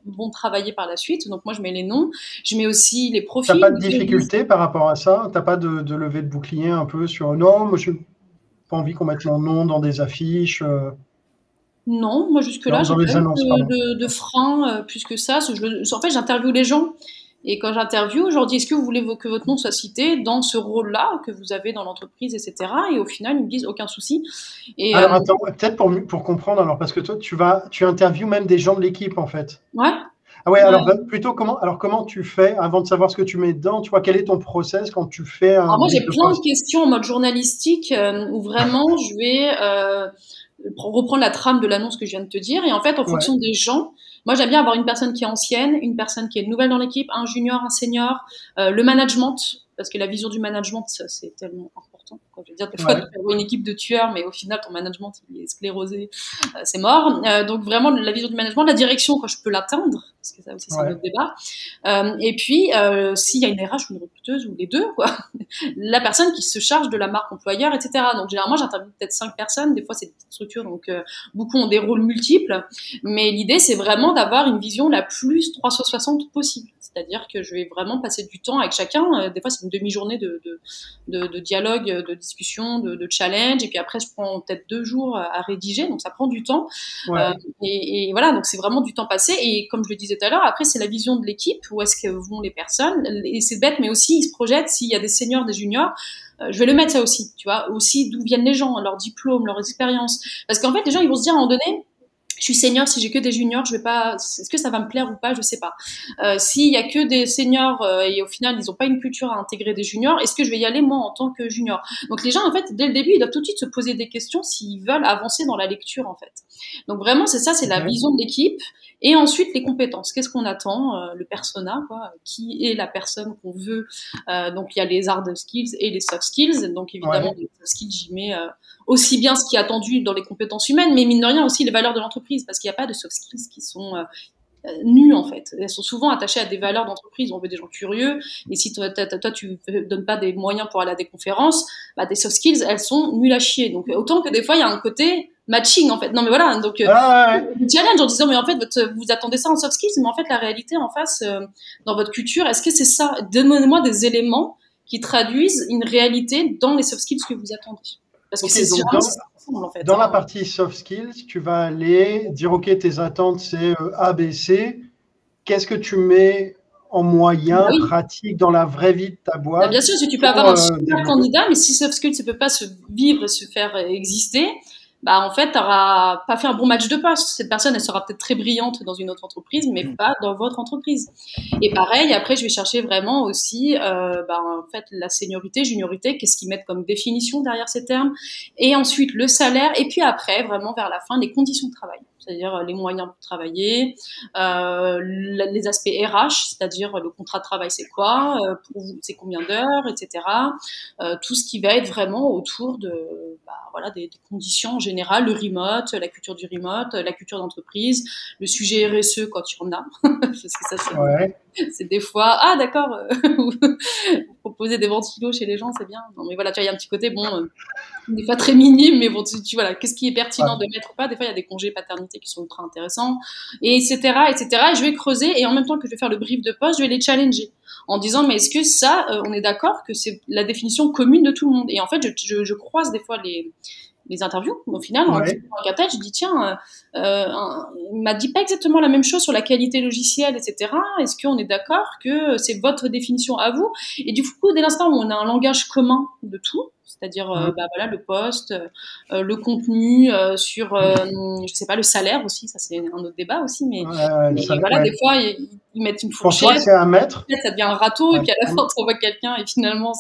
vont travailler par la suite. Donc moi je mets les noms, je mets aussi les profils. T'as pas de difficulté par rapport à ça? T'as pas de, de levée de bouclier un peu sur non, moi je pas envie qu'on mette mon nom dans des affiches. Non, moi jusque-là, j'ai pas de, de, frein euh, plus que ça. Je, en fait, j'interviewe les gens. Et quand j'interviewe, je leur dis est-ce que vous voulez que votre nom soit cité dans ce rôle-là que vous avez dans l'entreprise, etc. Et au final, ils me disent aucun souci. Et, alors, euh, attends, peut-être pour, pour comprendre, alors, parce que toi, tu vas, tu interviews même des gens de l'équipe, en fait. Ouais. Ah ouais, alors bah, plutôt comment alors comment tu fais avant de savoir ce que tu mets dedans, tu vois quel est ton process quand tu fais un alors moi j'ai plein de questions en mode journalistique euh, où vraiment je vais reprendre la trame de l'annonce que je viens de te dire. Et en fait, en fonction des gens, moi j'aime bien avoir une personne qui est ancienne, une personne qui est nouvelle dans l'équipe, un junior, un senior, euh, le management, parce que la vision du management, c'est tellement important. Je veux dire, des fois, tu avoir une équipe de tueurs, mais au final, ton management, il est sclérosé, euh, c'est mort. Euh, donc vraiment, la vision du management, la direction, quand je peux l'atteindre, parce que ça aussi, c'est un autre débat. Euh, et puis, s'il y a une RH ou une recruteuse, ou les deux, quoi, la personne qui se charge de la marque employeur, etc. Donc, généralement, j'interviewe peut-être cinq personnes. Des fois, c'est des petites structures, donc beaucoup ont des rôles multiples. Mais l'idée, c'est vraiment d'avoir une vision la plus 360 possible. C'est-à-dire que je vais vraiment passer du temps avec chacun. Des fois, c'est une demi-journée de, de, de, de, dialogue, de discussion, de, challenge. Et puis après, je prends peut-être deux jours à rédiger. Donc, ça prend du temps. Euh, et, et, voilà, donc c'est vraiment du temps passé. Et comme je le disais tout à l'heure, après, c'est la vision de l'équipe. Où est-ce que vont les personnes Et c'est bête, mais aussi, ils se projettent s'il y a des seniors, des juniors euh, je vais le mettre ça aussi, tu vois, aussi d'où viennent les gens, leur diplôme, leur expérience. Parce qu'en fait, les gens, ils vont se dire à un moment donné, je suis senior, si j'ai que des juniors, je vais pas. Est-ce que ça va me plaire ou pas Je sais pas. Euh, S'il y a que des seniors euh, et au final ils n'ont pas une culture à intégrer des juniors, est-ce que je vais y aller moi en tant que junior? Donc les gens en fait dès le début ils doivent tout de suite se poser des questions s'ils veulent avancer dans la lecture en fait. Donc vraiment c'est ça, c'est la vision de l'équipe et ensuite les compétences. Qu'est-ce qu'on attend euh, Le persona, quoi? Qui est la personne qu'on veut? Euh, Donc il y a les hard skills et les soft skills. Donc évidemment les soft skills j'y mets aussi bien ce qui est attendu dans les compétences humaines, mais mine de rien aussi les valeurs de l'entreprise, parce qu'il n'y a pas de soft skills qui sont euh, euh, nues en fait. Elles sont souvent attachées à des valeurs d'entreprise. On veut des gens curieux, et si toi, toi tu donnes pas des moyens pour aller à des conférences, bah, des soft skills, elles sont nulles à chier. Donc autant que des fois il y a un côté matching en fait. Non mais voilà, donc euh, ah, challenge en disant mais en fait votre, vous attendez ça en soft skills, mais en fait la réalité en face dans votre culture, est-ce que c'est ça? Donnez-moi des éléments qui traduisent une réalité dans les soft skills que vous attendez. Parce que c'est dans, en fait, dans la hein. partie soft skills, tu vas aller dire OK, tes attentes c'est euh, A, B, C. Qu'est-ce que tu mets en moyen pratique dans la vraie vie de ta boîte. Bah, bien sûr, si tu peux avoir un euh, super candidat, mais si soft skills ne peut pas se vivre et se faire exister, bah en fait, tu n'auras pas fait un bon match de poste. Cette personne, elle sera peut-être très brillante dans une autre entreprise, mais mm. pas dans votre entreprise. Et pareil, après, je vais chercher vraiment aussi, euh, bah, en fait, la seniorité, juniorité, qu'est-ce qu'ils mettent comme définition derrière ces termes, et ensuite le salaire, et puis après, vraiment vers la fin, les conditions de travail c'est-à-dire euh, les moyens pour travailler, euh, les aspects RH, c'est-à-dire le contrat de travail c'est quoi, euh, c'est combien d'heures, etc. Euh, tout ce qui va être vraiment autour de bah, voilà des, des, conditions générales, le remote, la culture du remote, la culture d'entreprise, le sujet RSE quand il y en a, ouais. des fois ah d'accord, vous proposez des ventilos chez les gens c'est bien, non mais voilà tu vois il y a un petit côté bon des fois très minime, mais bon, tu, vois, qu'est-ce qui est pertinent de mettre ou pas? Des fois, il y a des congés paternité qui sont ultra intéressants, et etc., etc. Et je vais creuser, et en même temps que je vais faire le brief de poste, je vais les challenger en disant, mais est-ce que ça, euh, on est d'accord que c'est la définition commune de tout le monde? Et en fait, je, je croise des fois les, les interviews. Au final, en tête, je dis tiens, euh, euh il m'a dit pas exactement la même chose sur la qualité logicielle, etc. Est-ce qu'on est d'accord que c'est votre définition à vous? Et du coup, dès l'instant où on a un langage commun de tout, c'est-à-dire euh, bah, voilà le poste, euh, le contenu sur je sais pas le salaire aussi, ça c'est un autre débat aussi, mais, voilà des fois ils, mettent une fourchette, c'est un mètre, ça devient un râteau et puis à la fin on voit quelqu'un et finalement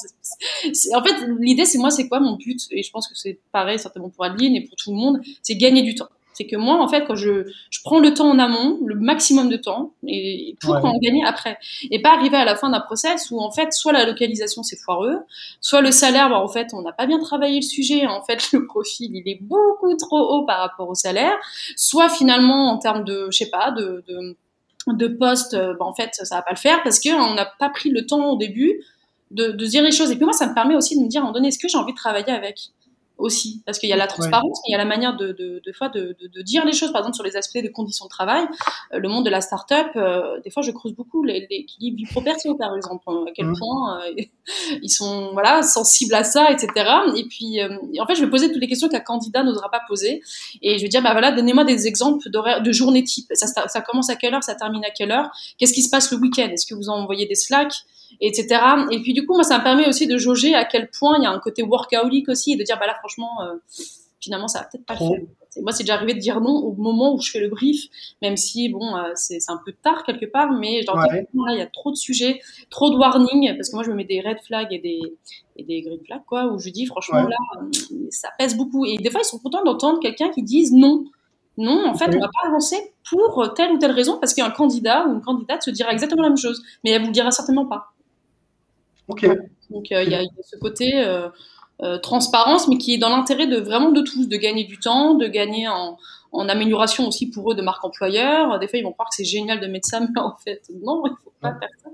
c'est, en fait l'idée c'est moi c'est quoi mon but? Et je pense que c'est pareil certainement pour Adeline et pour tout le monde, c'est gagner du temps. C'est que moi, en fait, quand je, je, prends le temps en amont, le maximum de temps, et pour en gagner après, et pas arriver à la fin d'un process où en fait, soit la localisation c'est foireux, soit le salaire, bah, en fait, on n'a pas bien travaillé le sujet, en fait, le profil il est beaucoup trop haut par rapport au salaire, soit finalement en termes de, je sais pas, de, de, de poste, bah, en fait, ça va pas le faire parce qu'on n'a pas pris le temps au début de, de dire les choses. Et puis moi, ça me permet aussi de me dire, à un moment donné, est-ce que j'ai envie de travailler avec? Aussi. Parce qu'il y a la transparence, mais il y a la manière de, de, de fois de, de, dire les choses, par exemple sur les aspects des conditions de travail. Euh, le monde de la start-up, euh, des fois je creuse beaucoup l'équilibre vie pro perso par exemple, hein, à quel point euh, ils sont voilà sensibles à ça, etc. Et puis en fait je vais poser toutes les questions qu'un candidat n'osera pas poser. Et je vais dire bah voilà donnez-moi des exemples de journée type. Ça, ça, commence à quelle heure, ça termine à quelle heure? Qu'est-ce qui se passe le week-end? Est-ce que vous envoyez des slacks? Etc. Et puis du coup, moi, ça me permet aussi de jauger à quel point il y a un côté workaholic aussi et de dire, bah là, franchement, euh, finalement, ça va peut-être pas le faire. Moi, c'est déjà arrivé de dire non au moment où je fais le brief, même si, bon, euh, c'est un peu tard quelque part, mais leur dis, là, il y a trop de sujets, trop de warnings, parce que moi, je me mets des red flags et des, et des green flags, quoi, où je dis, franchement, là, euh, ça pèse beaucoup. Et des fois, ils sont contents d'entendre quelqu'un qui dise non. Non, en fait, on va pas avancer pour telle ou telle raison, parce qu'un candidat ou une candidate se dira exactement la même chose, mais elle vous le dira certainement pas. Donc euh, il y, a ce côté euh, euh, transparence, mais qui est dans l'intérêt de vraiment de tous, de gagner du temps, de gagner en, en, amélioration aussi pour eux de marque employeur. Des fois, ils vont croire que c'est génial de mettre ça, mais en fait, non, il faut pas faire ça.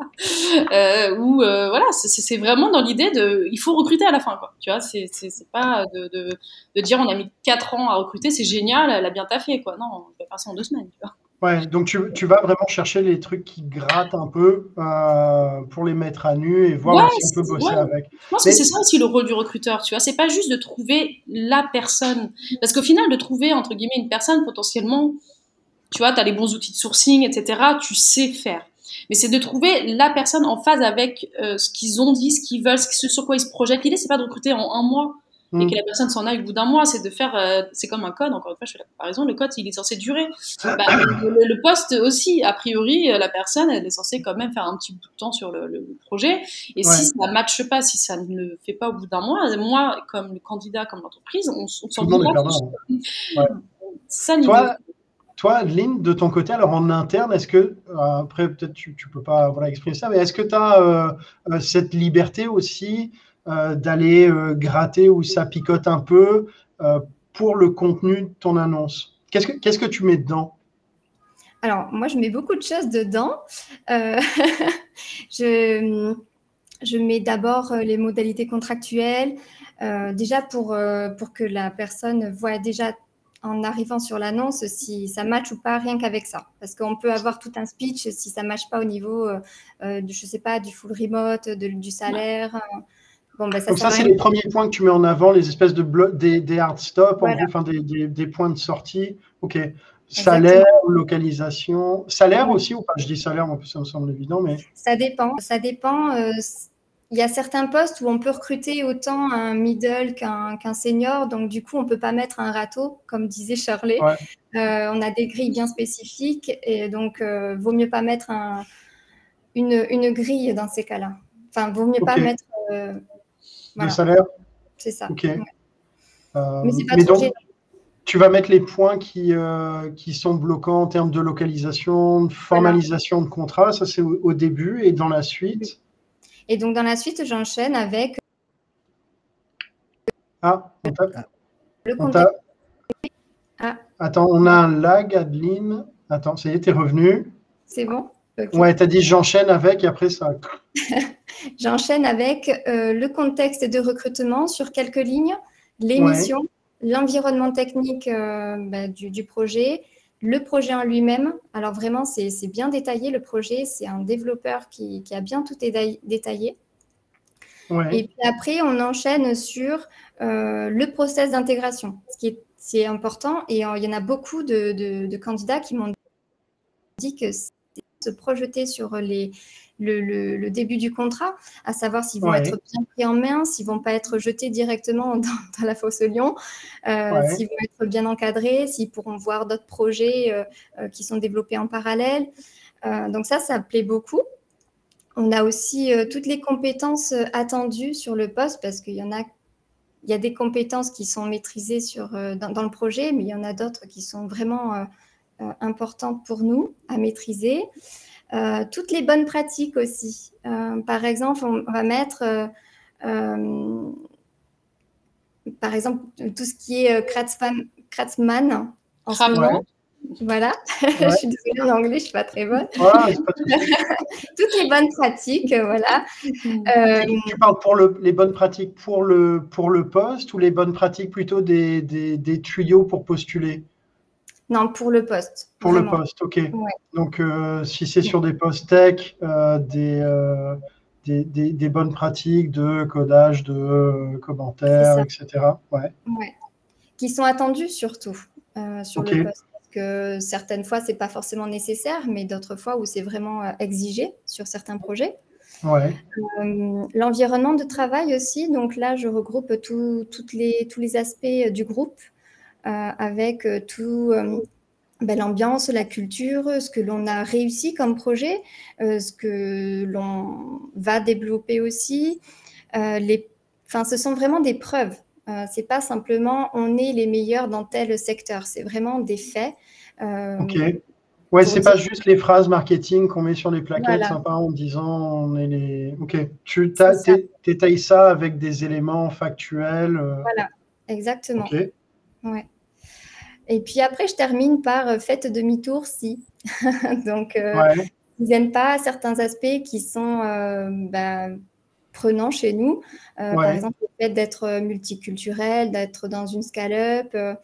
Euh, ou voilà, c'est vraiment dans l'idée de, il faut recruter à la fin, quoi. Tu vois, c'est pas de, de, de, dire on a mis quatre ans à recruter, c'est génial, elle a bien taffé, quoi. Non, on peut faire ça en deux semaines, tu vois. Ouais, donc tu, tu, vas vraiment chercher les trucs qui grattent un peu euh, pour les mettre à nu et voir si on peut bosser avec. Je pense que c'est ça aussi le rôle du recruteur, tu vois. C'est pas juste de trouver la personne. Parce qu'au final, de trouver, entre guillemets, une personne potentiellement, tu vois, tu as les bons outils de sourcing, etc., tu sais faire. Mais c'est de trouver la personne en phase avec euh, ce qu'ils ont dit, ce qu'ils veulent, ce sur quoi ils se projettent. L'idée, c'est pas de recruter en un mois et mm. que la personne s'en aille au bout d'un mois, c'est de faire, euh, c'est comme un code, encore une fois, je fais la comparaison, le code, il est censé durer. Bah, le, poste aussi, a priori, euh, la personne, elle est censée quand même faire un petit bout de temps sur le, projet, et si ça ne matche pas, si ça ne le fait pas au bout d'un mois, moi, comme le candidat, comme l'entreprise, on, s'en fout pas. Ça, toi, toi, Adeline, de ton côté, alors en interne, est-ce que, euh, après peut-être tu ne peux pas voilà, exprimer ça, mais est-ce que tu as cette liberté aussi d'aller euh, gratter où ça picote un peu euh, pour le contenu de ton annonce Qu'est-ce que, tu mets dedans? Alors, moi, je mets beaucoup de choses dedans. je, je mets d'abord les modalités contractuelles, déjà pour, pour que la personne voit déjà en arrivant sur l'annonce si ça match ou pas rien qu'avec ça. Parce qu'on peut avoir tout un speech si ça match pas au niveau, de, je sais pas, du full remote, du salaire. Bon, bah, ça Donc ça, c'est les premiers points que tu mets en avant, les espèces de des, des, hard stops, enfin, des, des, des, points de sortie. OK. Salaire, localisation. Salaire aussi ou pas? Je dis salaire, moi, ça me semble évident, mais. Ça dépend. Ça dépend. Euh, il y a certains postes où on peut recruter autant un middle qu'un senior, donc du coup, on ne peut pas mettre un râteau, comme disait Shirley. Euh, on a des grilles bien spécifiques, et donc, euh, vaut mieux pas mettre un, une, une, grille dans ces cas-là. Enfin, vaut mieux pas mettre euh, le salaire C'est ça. Ok. Euh, mais, donc, tu vas mettre les points qui, euh, qui sont bloquants en termes de localisation, de formalisation de contrat, ça c'est au, début et dans la suite. Et donc dans la suite, j'enchaîne avec. Ah, on le contexte. Ah. Attends, on a un lag, Adeline. Attends, ça y est, t'es revenu. C'est bon Ouais, tu as dit j'enchaîne avec et après ça. J'enchaîne avec euh, le contexte de recrutement sur quelques lignes. les missions, l'environnement technique bah, du, projet, le projet en lui-même. Alors vraiment, c'est bien détaillé le projet. C'est un développeur qui, a bien tout détaillé. Et puis après, on enchaîne sur le process d'intégration, ce qui est c'est important. Et il y en a beaucoup de, candidats qui m'ont dit que se projeter sur les, le, début du contrat, à savoir s'ils vont être bien pris en main, s'ils vont pas être jetés directement dans, la fosse au lion, euh, s'ils vont être bien encadrés, s'ils pourront voir d'autres projets euh, euh, qui sont développés en parallèle. donc ça, ça plaît beaucoup. On a aussi toutes les compétences attendues sur le poste parce qu'il y en a il y a des compétences qui sont maîtrisées sur, dans, le projet, mais il y en a d'autres qui sont vraiment euh, euh, importantes pour nous à maîtriser. toutes les bonnes pratiques aussi. par exemple, on va mettre, par exemple, tout ce qui est Kratzmann en ce moment. Voilà, je suis désolée en anglais, je ne suis pas très bonne. Toutes les bonnes pratiques, voilà. Euh, tu, parles pour le, les bonnes pratiques pour le, pour le poste ou les bonnes pratiques plutôt des, des, tuyaux pour postuler? Non, pour le poste. Pour le poste, ok. Donc, euh, si c'est sur des postes tech, euh, des, des, des, bonnes pratiques de codage, de commentaires, etc. Ouais. Qui sont attendues surtout sur le poste que certaines fois, c'est pas forcément nécessaire, mais d'autres fois où c'est vraiment euh, exigé sur certains projets. Ouais. Euh, l'environnement de travail aussi, donc là, je regroupe toutes les, tous les aspects du groupe euh, avec tout. Ben, l'ambiance, la culture, ce que l'on a réussi comme projet, ce que l'on va développer aussi. les, enfin, ce sont vraiment des preuves. Euh, c'est pas simplement on est les meilleurs dans tel secteur, c'est vraiment des faits. Euh, ok. Ouais, c'est pas juste les phrases marketing qu'on met sur les plaquettes sympas en disant on est les. Ok. Tu détailles ça avec des éléments factuels. Euh. Voilà, exactement. Ok. Ouais. Et puis après, je termine par faites demi-tour si. Donc, ils n'aiment pas certains aspects qui sont bah, prenant chez nous. Euh, par exemple, le fait d'être euh, multiculturel, d'être dans une scale-up, euh,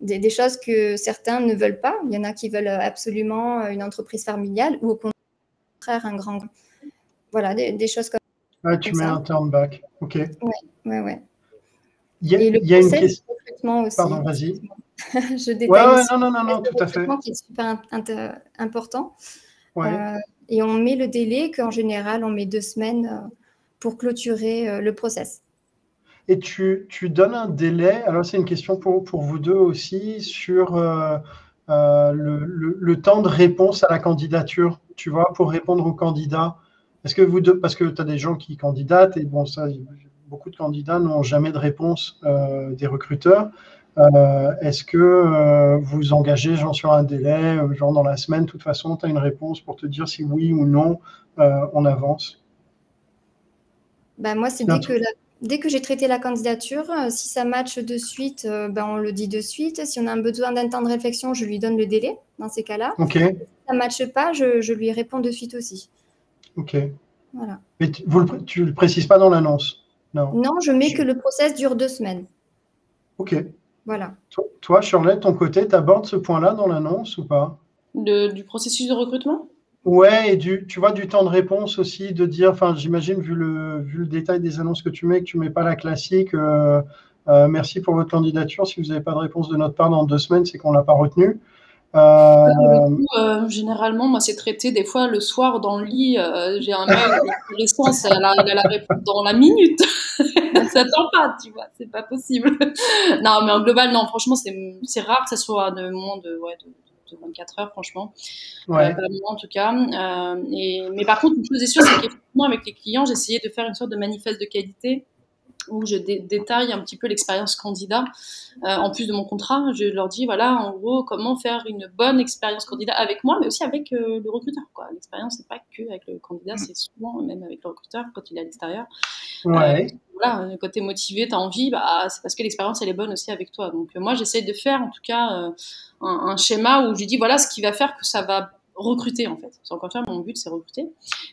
des, choses que certains ne veulent pas. Il y en a qui veulent absolument une entreprise familiale ou au contraire un grand. Voilà, des, choses comme ah, tu mets un turn back. OK. Oui, oui, oui. Il y a, y a une question. Aussi. Pardon, vas-y. je détaille. Ouais, ouais, non, non, non, non, tout à fait. qui est super important. et on met le délai qu'en général, on met deux semaines pour clôturer euh, le process. Et tu, tu, donnes un délai, alors c'est une question pour, pour, vous deux aussi, sur euh, euh, le, le, temps de réponse à la candidature, tu vois, pour répondre aux candidats. Est-ce que vous deux, parce que tu as des gens qui candidatent, et bon, ça, beaucoup de candidats n'ont jamais de réponse des recruteurs. Est-ce que vous engagez genre, sur un délai, genre dans la semaine, de toute façon, tu as une réponse pour te dire si oui ou non on avance? Bah, moi, c'est dès que, dès que j'ai traité la candidature, euh, si ça matche de suite, euh, ben, on le dit de suite. Si on a un besoin d'un temps de réflexion, je lui donne le délai dans ces cas-là. Si ça ne matche pas, je, je, lui réponds de suite aussi. Ok. Voilà. Mais tu ne le précises pas dans l'annonce? Non. Non, je mets que le process dure deux semaines. Ok. Voilà. Toi, Shirley, ton côté, tu abordes ce point-là dans l'annonce ou pas? Du processus de recrutement? Ouais, et du, tu vois, du temps de réponse aussi, de dire, enfin, j'imagine, vu le, vu le détail des annonces que tu mets, que tu ne mets pas la classique, euh, euh, merci pour votre candidature. Si vous n'avez pas de réponse de notre part dans deux semaines, c'est qu'on ne l'a pas retenu. Euh, généralement, moi, c'est traité des fois le soir dans le lit. J'ai un mail réponse, elle a, la réponse dans la minute. ça tend pas, tu vois, c'est pas possible. non, mais en global, non, franchement, c'est rare que ça soit de moins de, ouais, de 24 heures, franchement. Ouais. Euh, en tout cas. Euh, et, mais par contre, une chose est sûre, c'est qu'effectivement, avec les clients, j'essayais de faire une sorte de manifeste de qualité où je détaille un petit peu l'expérience candidat. Euh, en plus de mon contrat, je leur dis, voilà, en gros, comment faire une bonne expérience candidat avec moi, mais aussi avec euh, le recruteur. L'expérience, n'est pas que avec le candidat, mm. c'est souvent même avec le recruteur quand il est à l'extérieur. Ouais. Euh, voilà, quand tu es motivé, tu as envie, bah, c'est parce que l'expérience, elle est bonne aussi avec toi. Donc, moi, j'essaie de faire, en tout cas, un, un, schéma où je dis, voilà, ce qui va faire que ça va recruter en fait. Sans contraire, mon but c'est recruter.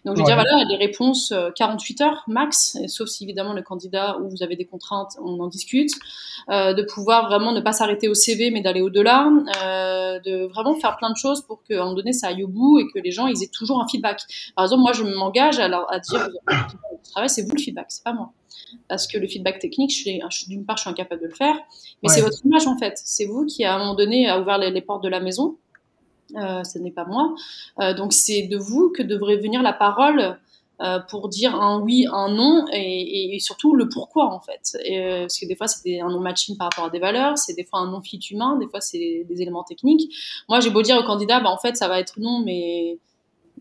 Donc je veux dire voilà, les réponses 48 heures max, sauf si évidemment le candidat où vous avez des contraintes, on en discute. de pouvoir vraiment ne pas s'arrêter au CV mais d'aller au-delà, de vraiment faire plein de choses pour qu'à un moment donné ça aille au bout et que les gens ils aient toujours un feedback. Par exemple, moi je m'engage à, à dire travail, c'est vous le feedback, c'est pas moi. Parce que le feedback technique, je d'une part, je suis incapable de le faire, mais c'est votre image en fait. C'est vous qui, à un moment donné, a ouvert les, portes de la maison. Euh, ce n'est pas moi. Euh, donc c'est de vous que devrait venir la parole euh, pour dire un oui, un non, et, surtout le pourquoi en fait. Et, parce que des fois c'est un non matching par rapport à des valeurs, c'est des fois un non fit humain, des fois c'est des éléments techniques. Moi j'ai beau dire au candidat, bah, en fait ça va être non, mais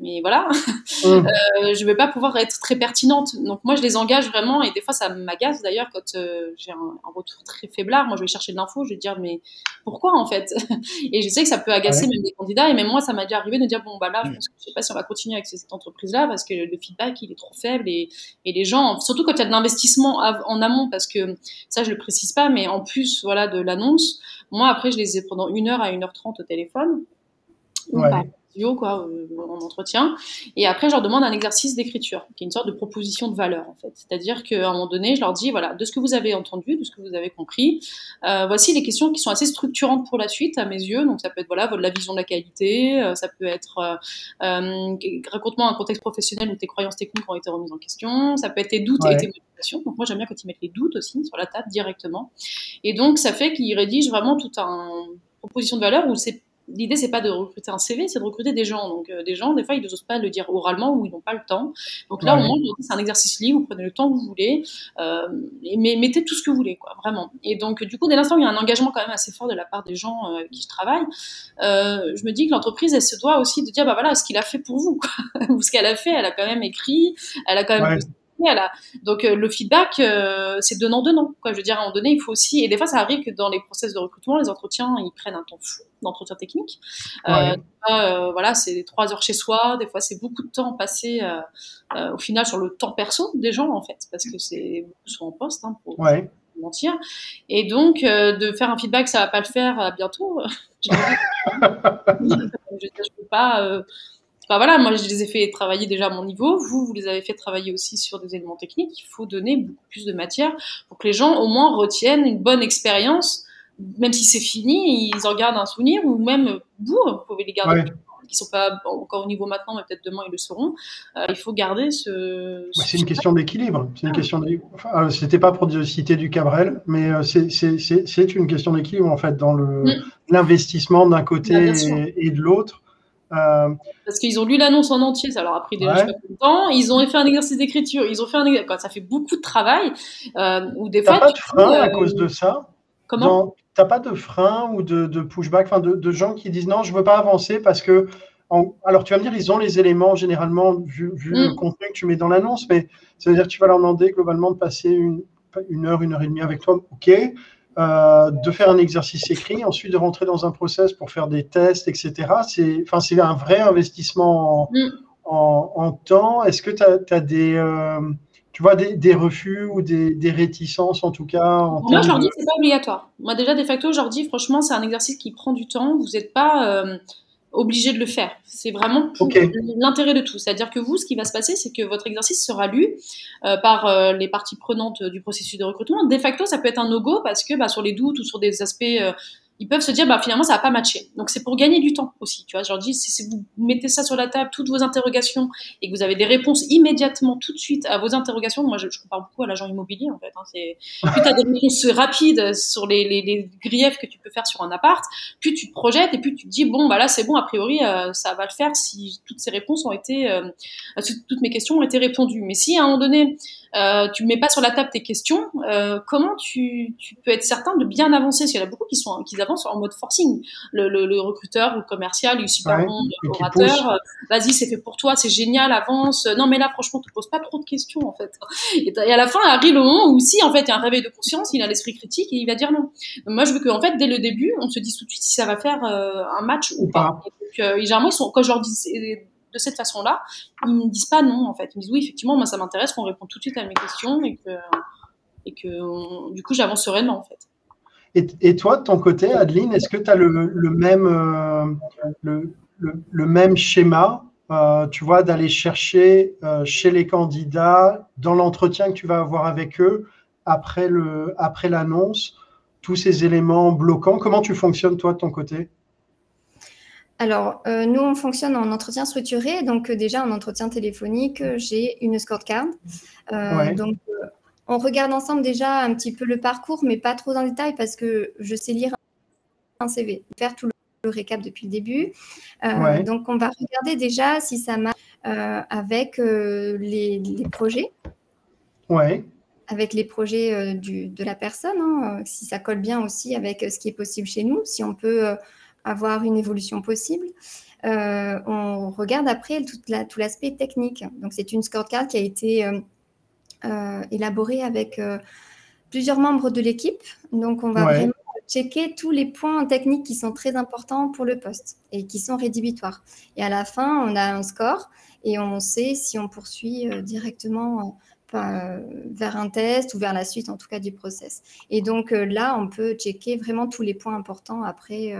mais voilà, mmh. euh, je vais pas pouvoir être très pertinente. Donc moi, je les engage vraiment, et des fois, ça m'agace d'ailleurs quand euh, j'ai un, retour très faiblard. Moi, je vais chercher de l'info, je vais dire mais pourquoi en fait? Et je sais que ça peut agacer même des candidats, et même moi, ça m'a déjà arrivé de dire bon bah là, je que je sais pas si on va continuer avec cette entreprise-là parce que le feedback il est trop faible et, et les gens, surtout quand il y a de l'investissement en amont, parce que ça je le précise pas, mais en plus voilà de l'annonce, moi après je les ai pendant une heure à une heure trente au téléphone. Ouais quoi, euh, en entretien. Et après, je leur demande un exercice d'écriture, qui est une sorte de proposition de valeur, en fait. C'est-à-dire qu'à un moment donné, je leur dis, voilà, de ce que vous avez entendu, de ce que vous avez compris, euh, voici les questions qui sont assez structurantes pour la suite, à mes yeux. Donc, ça peut être, voilà, la vision de la qualité, euh, ça peut être, raconte-moi un contexte professionnel où tes croyances techniques ont été remises en question, ça peut être tes doutes et tes motivations. Donc, moi, j'aime bien quand ils mettent les doutes aussi sur la table directement. Et donc, ça fait qu'ils rédigent vraiment toute un proposition de valeur où c'est l'idée c'est pas de recruter un CV, c'est de recruter des gens. Donc euh, des gens, des fois, ils n'osent pas le dire oralement ou ils n'ont pas le temps. Donc là, au moins, c'est un exercice libre. Vous prenez le temps que vous voulez, euh, mais mettez tout ce que vous voulez, quoi, vraiment. Et donc du coup, dès l'instant où il y a un engagement quand même assez fort de la part des gens euh, qui je travaille, euh, je me dis que l'entreprise, elle se doit aussi de dire, bah voilà, ce qu'il a fait pour vous, quoi. ou ce qu'elle a fait, elle a quand même écrit, elle a quand même donc euh, le feedback, euh, c'est donnant donnant. Quoi. Je veux dire, à un moment donné, il faut aussi. Et des fois, ça arrive que dans les process de recrutement, les entretiens, ils prennent un temps fou d'entretien technique. Euh, voilà, c'est trois heures chez soi. Des fois, c'est beaucoup de temps passé au final sur le temps perso des gens en fait, parce que c'est sont en poste hein, pour mentir. Et donc de faire un feedback, ça va pas le faire. À bientôt. je, je peux pas voilà, moi je les ai fait travailler déjà à mon niveau, vous, vous les avez fait travailler aussi sur des éléments techniques, il faut donner beaucoup plus de matière pour que les gens au moins retiennent une bonne expérience, même si c'est fini, ils en gardent un souvenir, ou même vous, vous pouvez les garder. Qui sont pas encore au niveau maintenant, mais peut-être demain ils le seront. Euh, il faut garder ce. c'est une question d'équilibre. C'est une ah. question. Enfin, c'était pas pour citer du Cabrel, mais euh, c'est une question d'équilibre en fait dans le mm. l'investissement d'un côté et, de l'autre. Euh, Parce qu'ils ont lu l'annonce en entier, ça leur a pris déjà ouais. temps. Ils ont fait un exercice d'écriture, ils ont fait un quand ça fait beaucoup de travail. Euh, ou des fois, pas de frein à euh, cause de ça? Comment? T'as pas de frein ou de, pushback, enfin de, gens qui disent non, je veux pas avancer parce que. Alors tu vas me dire, ils ont les éléments généralement vu, le mm. contenu que tu mets dans l'annonce, mais ça veut dire que tu vas leur demander globalement de passer une, une heure, une heure et demie avec toi. Ok, euh, de faire un exercice écrit, ensuite de rentrer dans un process pour faire des tests, etc. C'est enfin, un vrai investissement en, mm. temps. Est-ce que tu as, des, euh, tu vois, des, refus ou des, réticences en tout cas Moi, je leur dis que ce pas obligatoire. Moi, déjà, de facto, je leur dis franchement, c'est un exercice qui prend du temps. Vous n'êtes pas. Euh, obligé de le faire. C'est vraiment l'intérêt de tout. C'est-à-dire que vous, ce qui va se passer, c'est que votre exercice sera lu euh, par euh, les parties prenantes du processus de recrutement. De facto, ça peut être un no-go parce que bah, sur les doutes ou sur des aspects euh, ils peuvent se dire bah finalement ça va pas matcher. Donc c'est pour gagner du temps aussi, tu vois. Je leur dis si vous mettez ça sur la table, toutes vos interrogations et que vous avez des réponses immédiatement tout de suite à vos interrogations, moi je, je compare beaucoup à l'agent immobilier en fait. Hein, c'est plus tu as des réponses rapides sur les, les, les, griefs que tu peux faire sur un appart, plus tu te projettes et plus tu te dis bon bah là c'est bon a priori euh, ça va le faire si toutes ces réponses ont été euh, toutes mes questions ont été répondues. Mais si à un moment donné euh, tu mets pas sur la table tes questions, euh, comment tu, tu, peux être certain de bien avancer? Parce qu'il y en a beaucoup qui, sont, qui avancent en mode forcing. Le, le, le recruteur ou le commercial, il est super bon, orateur. Euh, vas-y, c'est fait pour toi, c'est génial, avance. Non, mais là, franchement, tu poses pas trop de questions, en fait. Et, à la fin, arrive le moment où si, en fait, il y a un réveil de conscience, il a l'esprit critique et il va dire non. moi, je veux qu'en fait, dès le début, on se dise tout de suite si ça va faire euh, un match ou, pas. Et donc, généralement, ils sont, quand je leur dis de cette façon-là, ils me disent pas non en fait. Ils me disent oui, effectivement, moi ça m'intéresse qu'on réponde tout de suite à mes questions et que, et que du coup j'avance sereinement en fait. Et, et, toi, de ton côté, Adeline, est-ce que tu as le, le même, euh, le, le, même schéma, tu vois, d'aller chercher chez les candidats, dans l'entretien que tu vas avoir avec eux, après l'annonce, après tous ces éléments bloquants? Comment tu fonctionnes, toi, de ton côté? Alors, euh, nous, on fonctionne en entretien structuré. Donc, euh, déjà, en entretien téléphonique, euh, j'ai une scorecard. Donc, on regarde ensemble déjà un petit peu le parcours, mais pas trop le détail parce que je sais lire un CV, faire tout le récap depuis le début. Donc, on va regarder déjà si ça marche avec les, projets. Ouais avec les projets de la personne, hein, si ça colle bien aussi avec ce qui est possible chez nous, si on peut avoir une évolution possible. Euh, on regarde après tout, l'aspect technique. Donc, c'est une scorecard qui a été euh, euh, élaborée avec plusieurs membres de l'équipe. Donc, on va vraiment checker tous les points techniques qui sont très importants pour le poste et qui sont rédhibitoires. Et à la fin, on a un score et on sait si on poursuit directement vers un test ou vers la suite, en tout cas, du process. Et donc là, on peut checker vraiment tous les points importants après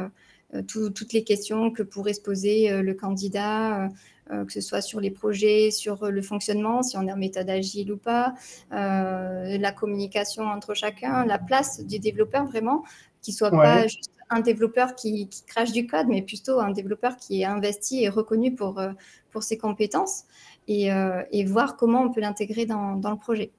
euh, toutes les questions que pourrait se poser euh, le candidat, euh, que ce soit sur les projets, sur le fonctionnement, si on est en méthode agile ou pas, la communication entre chacun, la place du développeur vraiment, qui soit pas juste un développeur qui, crache du code, mais plutôt un développeur qui est investi et reconnu pour, pour ses compétences et, voir comment on peut l'intégrer dans, dans le projet.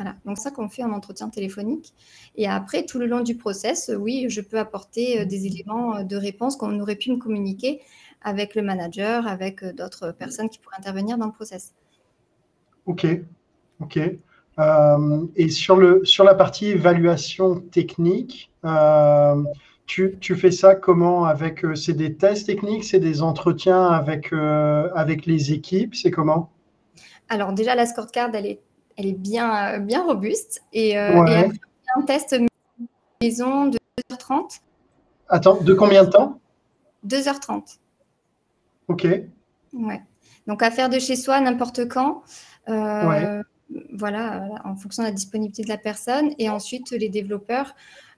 Voilà, donc ça qu'on fait en entretien téléphonique. Et après, tout le long du process, oui, je peux apporter euh, des éléments euh, de réponse qu'on aurait pu me communiquer avec le manager, avec euh, d'autres personnes qui pourraient intervenir dans le process. Ok, ok. et sur, le, sur la partie évaluation technique, tu, tu, fais ça comment avec C'est des tests techniques, c'est des entretiens avec, avec les équipes, c'est comment? Alors déjà, la scorecard, elle est elle est bien, euh, bien robuste. Et, euh, après, un test maison de 2h30. Attends, de combien de temps? 2h30. Ok. Ouais. Donc à faire de chez soi n'importe quand. Euh, voilà, en fonction de la disponibilité de la personne. Et ensuite, les développeurs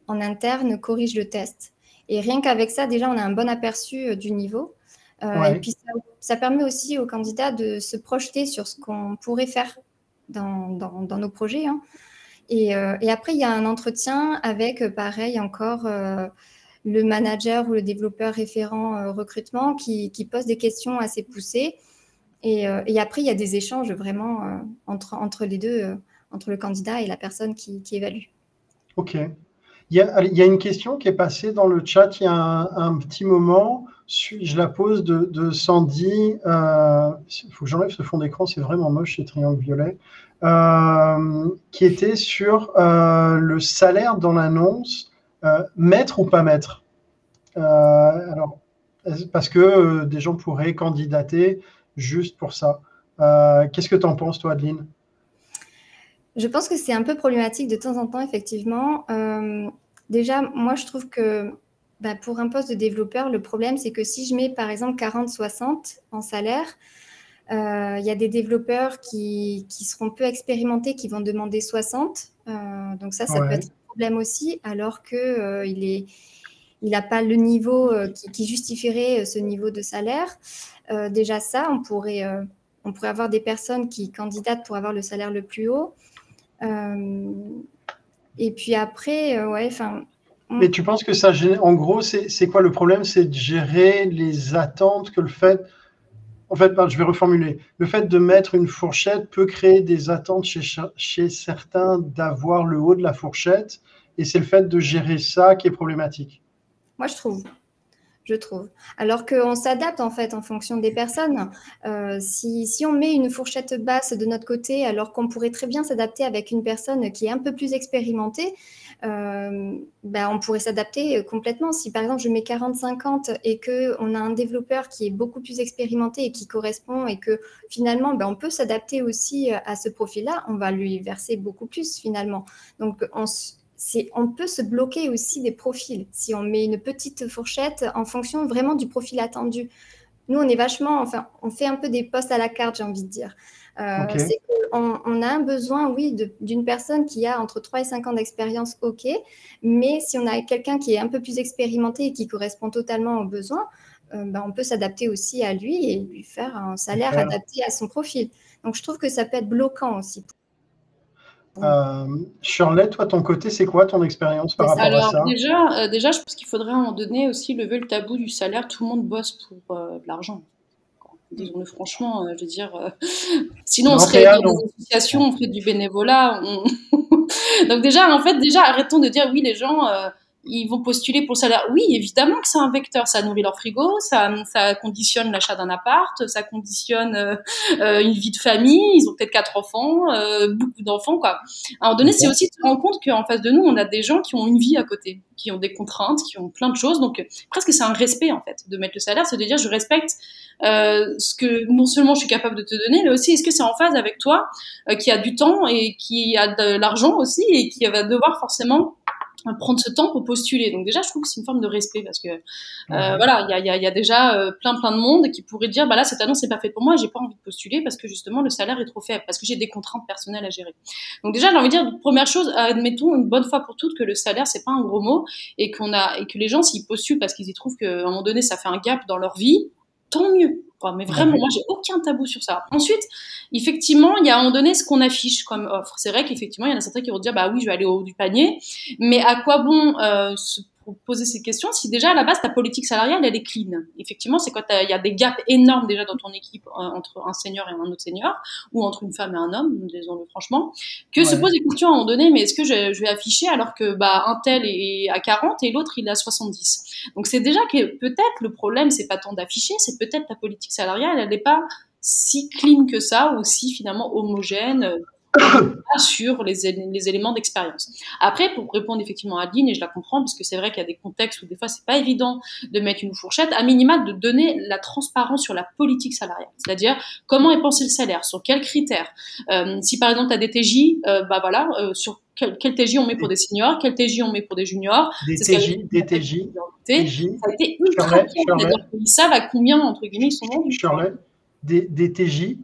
en interne corrigent le test. Et rien qu'avec ça, déjà, on a un bon aperçu du niveau. Et puis, ça, ça, permet aussi aux candidats de se projeter sur ce qu'on pourrait faire dans, nos projets. Hein. Euh, et, après, il y a un entretien avec, euh, pareil, encore euh, le manager ou le développeur référent recrutement qui, pose des questions assez poussées. Et, après, il y a des échanges vraiment entre, entre les deux, entre le candidat et la personne qui, évalue. OK. Il y, a, une question qui est passée dans le chat il y a un, petit moment. Je la pose de, Sandy. Il faut que j'enlève ce fond d'écran, c'est vraiment moche, ce triangle violet. Euh, qui était sur euh, le salaire dans l'annonce, euh, mettre ou pas mettre. alors, parce que des gens pourraient candidater juste pour ça. Qu'est-ce que tu en penses, toi, Adeline? Je pense que c'est un peu problématique de temps en temps, effectivement. déjà, moi, je trouve que bah, pour un poste de développeur, le problème, c'est que si je mets par exemple 40-60 en salaire, euh, il y a des développeurs qui, seront peu expérimentés, qui vont demander 60. Euh, donc ça, ça peut être problème aussi, alors qu'il euh, il il n'a pas le niveau qui, justifierait ce niveau de salaire. déjà ça, on pourrait, on pourrait avoir des personnes qui candidatent pour avoir le salaire le plus haut. et puis après, ouais, enfin. Mais tu penses que ça, en gros, c'est quoi le problème? C'est de gérer les attentes que le fait en fait, je vais reformuler. Le fait de mettre une fourchette peut créer des attentes chez, certains d'avoir le haut de la fourchette, et c'est le fait de gérer ça qui est problématique. Moi, je trouve. Je trouve. Alors qu'on s'adapte en fait en fonction des personnes. Euh, si, si, on met une fourchette basse de notre côté, alors qu'on pourrait très bien s'adapter avec une personne qui est un peu plus expérimentée, euh, ben, on pourrait s'adapter complètement. Si par exemple je mets 40-50 et qu'on a un développeur qui est beaucoup plus expérimenté et qui correspond et que finalement ben, on peut s'adapter aussi à ce profil-là, on va lui verser beaucoup plus finalement. Donc on, on peut se bloquer aussi des profils si on met une petite fourchette en fonction vraiment du profil attendu. Nous, on est vachement, enfin, on fait un peu des postes à la carte, j'ai envie de dire. Euh, on, a un besoin, oui, d'une personne qui a entre 3 et 5 ans d'expérience, ok, mais si on a quelqu'un qui est un peu plus expérimenté et qui correspond totalement aux besoins, ben, on peut s'adapter aussi à lui et lui faire un salaire adapté à son profil. Donc, je trouve que ça peut être bloquant aussi. Euh, Shirley, toi, ton côté, c'est quoi ton expérience par rapport à ça? déjà, déjà, je pense qu'il faudrait à un moment donné aussi lever le tabou du salaire. Tout le monde bosse pour de l'argent disons-le franchement, je veux dire, sinon on serait dans des associations, on ferait du bénévolat. Donc déjà, en fait, déjà, arrêtons de dire oui, les gens, ils vont postuler pour le salaire. Oui, évidemment que c'est un vecteur. Ça nourrit leur frigo, ça, ça conditionne l'achat d'un appart, ça conditionne euh, euh, une vie de famille. Ils ont peut-être quatre enfants, euh, beaucoup d'enfants, quoi. À un moment donné, c'est aussi de se rendre compte qu'en face de nous, on a des gens qui ont une vie à côté, qui ont des contraintes, qui ont plein de choses. Donc, presque c'est un respect, en fait, de mettre le salaire. C'est de dire, je respecte ce que non seulement je suis capable de te donner, mais aussi est-ce que c'est en phase avec toi, qui a du temps et qui a de l'argent aussi et qui va devoir forcément prendre ce temps pour postuler. Donc déjà, je trouve que c'est une forme de respect parce que euh, voilà, il y a, y a, déjà euh, plein plein de monde qui pourrait dire bah là cette annonce n'est pas faite pour moi, j'ai pas envie de postuler parce que justement le salaire est trop faible, parce que j'ai des contraintes personnelles à gérer. Donc déjà, j'ai envie de dire première chose, admettons une bonne fois pour toutes que le salaire c'est pas un gros mot et qu'on a et que les gens s'ils postulent parce qu'ils y trouvent qu'à un moment donné ça fait un gap dans leur vie, tant mieux. Mais vraiment, moi, j'ai aucun tabou sur ça. Ensuite, effectivement, il y a à un moment donné ce qu'on affiche comme offre. C'est vrai qu'effectivement, il y en a certains qui vont dire, bah oui, je vais aller au haut du panier, mais à quoi bon euh, se poser ces questions si déjà à la base ta politique salariale elle est clean. Effectivement, c'est quand il y a des gaps énormes déjà dans ton équipe euh, entre un senior et un autre senior ou entre une femme et un homme, disons-le franchement, que se pose des questions à un moment donné, mais est-ce que je, vais afficher alors que bah un tel est à 40 et l'autre il est à 70. Donc c'est déjà que peut-être le problème c'est pas tant d'afficher, c'est peut-être ta politique salariale elle n'est pas si clean que ça ou si finalement homogène sur les, les éléments d'expérience. Après, pour répondre effectivement à Adeline, et je la comprends, parce que c'est vrai qu'il y a des contextes où des fois c'est pas évident de mettre une fourchette, à minima de donner la transparence sur la politique salariale. C'est-à-dire comment est pensé le salaire, sur quels critères? Euh, si par exemple tu as des TJ, euh, bah voilà, euh, sur quel, quel, TJ on met pour des seniors, quel TJ on met pour des juniors? Des TJ, des TJ, TJ. Ça a été ultra clair. Ils savent à combien, entre guillemets, ils sont vendus. Des, des TJ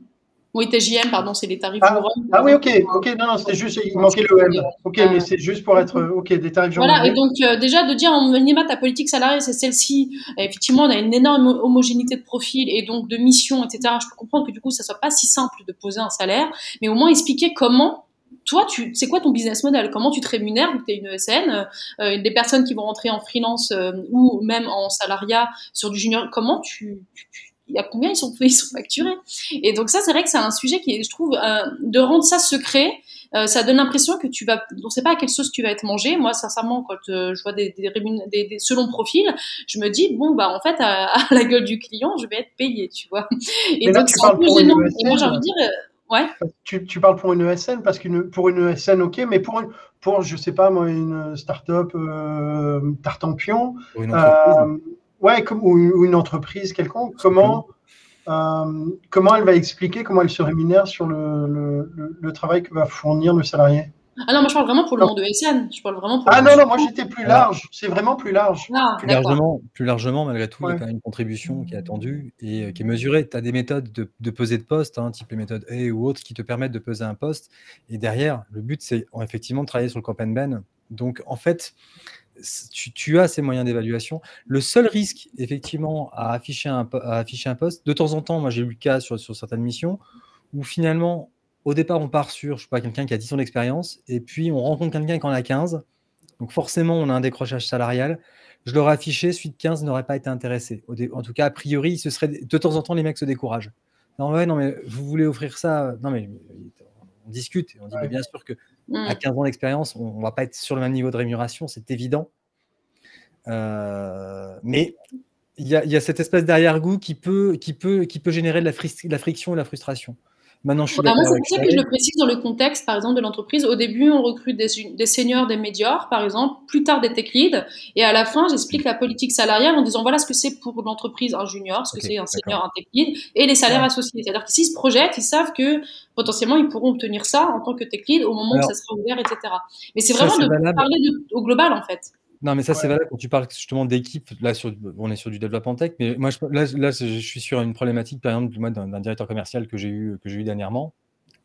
oui, TJM, pardon, c'est les tarifs ah, Ah oui, ok, ok, non, non, c'était juste, il manquait le M. Ok, mais c'est juste pour être, ok, des tarifs. Voilà, et donc euh, déjà de dire en minima ta politique salariale, c'est celle-ci. Effectivement, on a une énorme homogénéité de profil et donc de mission, etc. Je peux comprendre que du coup, ça soit pas si simple de poser un salaire, mais au moins expliquer comment toi, tu, c'est quoi ton business model? Comment tu te rémunères? Tu es une ESN euh, Des personnes qui vont rentrer en freelance euh, ou même en salariat sur du junior, comment tu, tu il y a combien ils sont, ils sont facturés? Et donc ça, c'est vrai que c'est un sujet qui, je trouve, euh, de rendre ça secret, euh, ça donne l'impression que tu vas, on sait pas à quelle sauce tu vas être mangé. Moi, sincèrement, quand euh, je vois des, des, des, des, selon profil, je me dis bon bah en fait à, la gueule du client, je vais être payé, tu vois. Et donc c'est un peu gênant. Et moi, j'ai envie de dire. Ouais. Tu, tu, parles pour une ESN parce que pour une ESN, ok, mais pour, une, pour je sais pas moi, une start-up euh, Tartampion, ouais, comme, ou, une entreprise quelconque, comment, euh, comment elle va expliquer comment elle se rémunère sur le, le, le, travail que va fournir le salarié? Ah non, moi je parle vraiment pour le monde de SN. Je parle vraiment pour ah non, non, moi j'étais plus large. C'est vraiment plus large. Ah, plus, largement, plus largement, malgré tout, il y a quand même une contribution qui est attendue et euh, qui est mesurée. Tu as des méthodes de, de peser de poste, hein, type les méthodes A ou autres, qui te permettent de peser un poste. Et derrière, le but, c'est effectivement de travailler sur le camp ben. Donc en fait, tu, as ces moyens d'évaluation. Le seul risque, effectivement, à afficher un, afficher un poste, de temps en temps, moi j'ai eu le cas sur, certaines missions, où finalement, au départ, on part sur, je sais pas, quelqu'un qui a 10 ans d'expérience, et puis on rencontre quelqu'un qui en a 15. Donc forcément, on a un décrochage salarial. Je l'aurais affiché, de 15 n'aurait pas été intéressé. En tout cas, a priori, ce serait de temps en temps, les mecs se découragent. Non, ouais, non, mais vous voulez offrir ça Non, mais on discute. on dit, mais bien sûr que à 15 mmh. ans d'expérience, on ne va pas être sur le même niveau de rémunération, c'est évident. Euh, mais il y, a cette espèce d'arrière-goût qui peut, qui, peut, qui peut générer de la, la friction et de la frustration. Maintenant, je suis moi, c'est pour ça que je le précise dans le contexte, par exemple, de l'entreprise. Au début, on recrute des, des, seniors, des médiors, par exemple, plus tard des tech leads, et à la fin, j'explique la politique salariale en disant voilà ce que c'est pour l'entreprise un junior, ce que c'est un senior, un tech lead, et les salaires associés. C'est-à-dire que s'ils se projettent, ils savent que potentiellement ils pourront obtenir ça en tant que tech lead au moment où ça sera ouvert, etc. Mais c'est vraiment de parler au global en fait. Non, mais ça, c'est vrai quand tu parles justement d'équipe. Là, sur, on est sur du développement tech, mais moi, je, là, là, je suis sur une problématique, par exemple, d'un directeur commercial que j'ai eu, que j'ai eu dernièrement,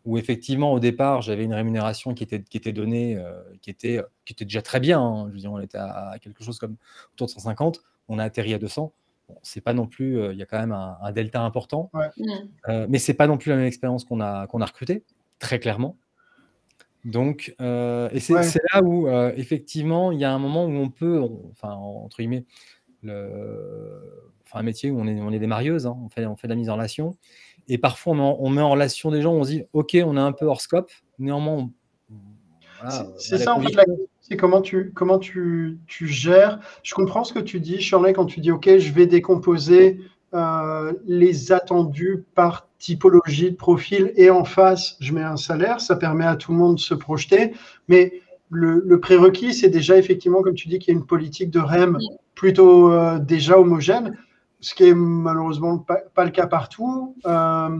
où effectivement, au départ, j'avais une rémunération qui était, qui était donnée, euh, qui, était, qui était déjà très bien. Hein. Je veux dire, on était à quelque chose comme autour de 150, on a atterri à 200. c'est pas non plus, il y a quand même un, delta important, ouais. euh, mais c'est pas non plus la même expérience qu'on a, qu'on a recruté, très clairement. Donc, et c'est là où, effectivement, il y a un moment où on peut, enfin, entre guillemets, le, enfin, un métier où on est, on est des marieuses, hein, on, fait, on fait de la mise en relation, et parfois on met, en, relation des gens, on se dit, ok, on est un peu hors scope, néanmoins, c'est ça en fait la c'est comment tu comment tu, tu, gères. Je comprends ce que tu dis, Shirley, quand tu dis ok, je vais décomposer euh, les attendus par typologie de profil et en face, je mets un salaire. Ça permet à tout le monde de se projeter, mais le, prérequis, c'est déjà effectivement, comme tu dis, qu'il y a une politique de REM plutôt euh, déjà homogène, ce qui est malheureusement pas, pas le cas partout. Euh,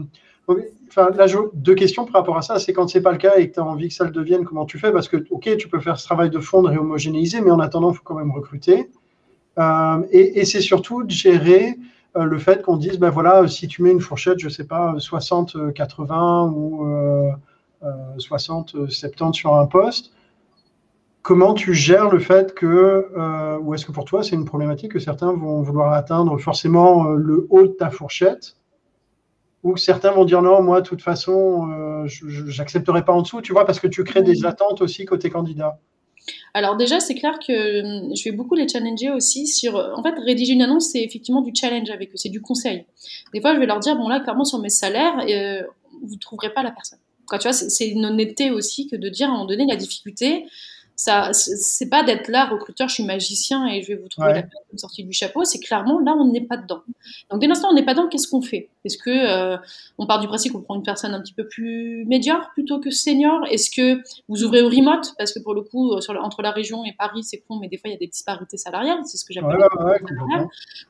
enfin, là, deux questions par rapport à ça. C'est quand c'est pas le cas et que tu as envie que ça le devienne, comment tu fais? Parce que, ok, tu peux faire ce travail de fond, de réhomogénéiser, mais en attendant, il faut quand même recruter. Euh, et, c'est surtout de gérer le fait qu'on dise, ben voilà, si tu mets une fourchette, je sais pas, 60, 80 ou 60, 70 sur un poste, comment tu gères le fait que, euh, ou est-ce que pour toi c'est une problématique que certains vont vouloir atteindre forcément le haut de ta fourchette ou certains vont dire non, moi, de toute façon, euh, je n'accepterai pas en dessous, tu vois, parce que tu crées des mmh. attentes aussi côté candidat? Alors déjà, c'est clair que hum, je vais beaucoup les challenger aussi sur... En fait, rédiger une annonce, c'est effectivement du challenge avec eux, c'est du conseil. Des fois, je vais leur dire, bon là, clairement, sur mes salaires, euh, vous ne trouverez pas la personne. Quoi, tu vois, c'est une honnêteté aussi que de dire à un moment donné la difficulté, ça c'est pas d'être là recruteur je suis magicien et je vais vous trouver la personne sortie du chapeau. C'est clairement là on n'est pas dedans. Donc dès l'instant on n'est pas dedans qu'est-ce qu'on fait? Est-ce que euh, on part du principe qu'on prend une personne un petit peu plus médiocre plutôt que senior? Est-ce que vous ouvrez au remote? Parce que pour le coup sur entre la région et Paris c'est con mais des fois il y a des disparités salariales c'est ce que j'appelle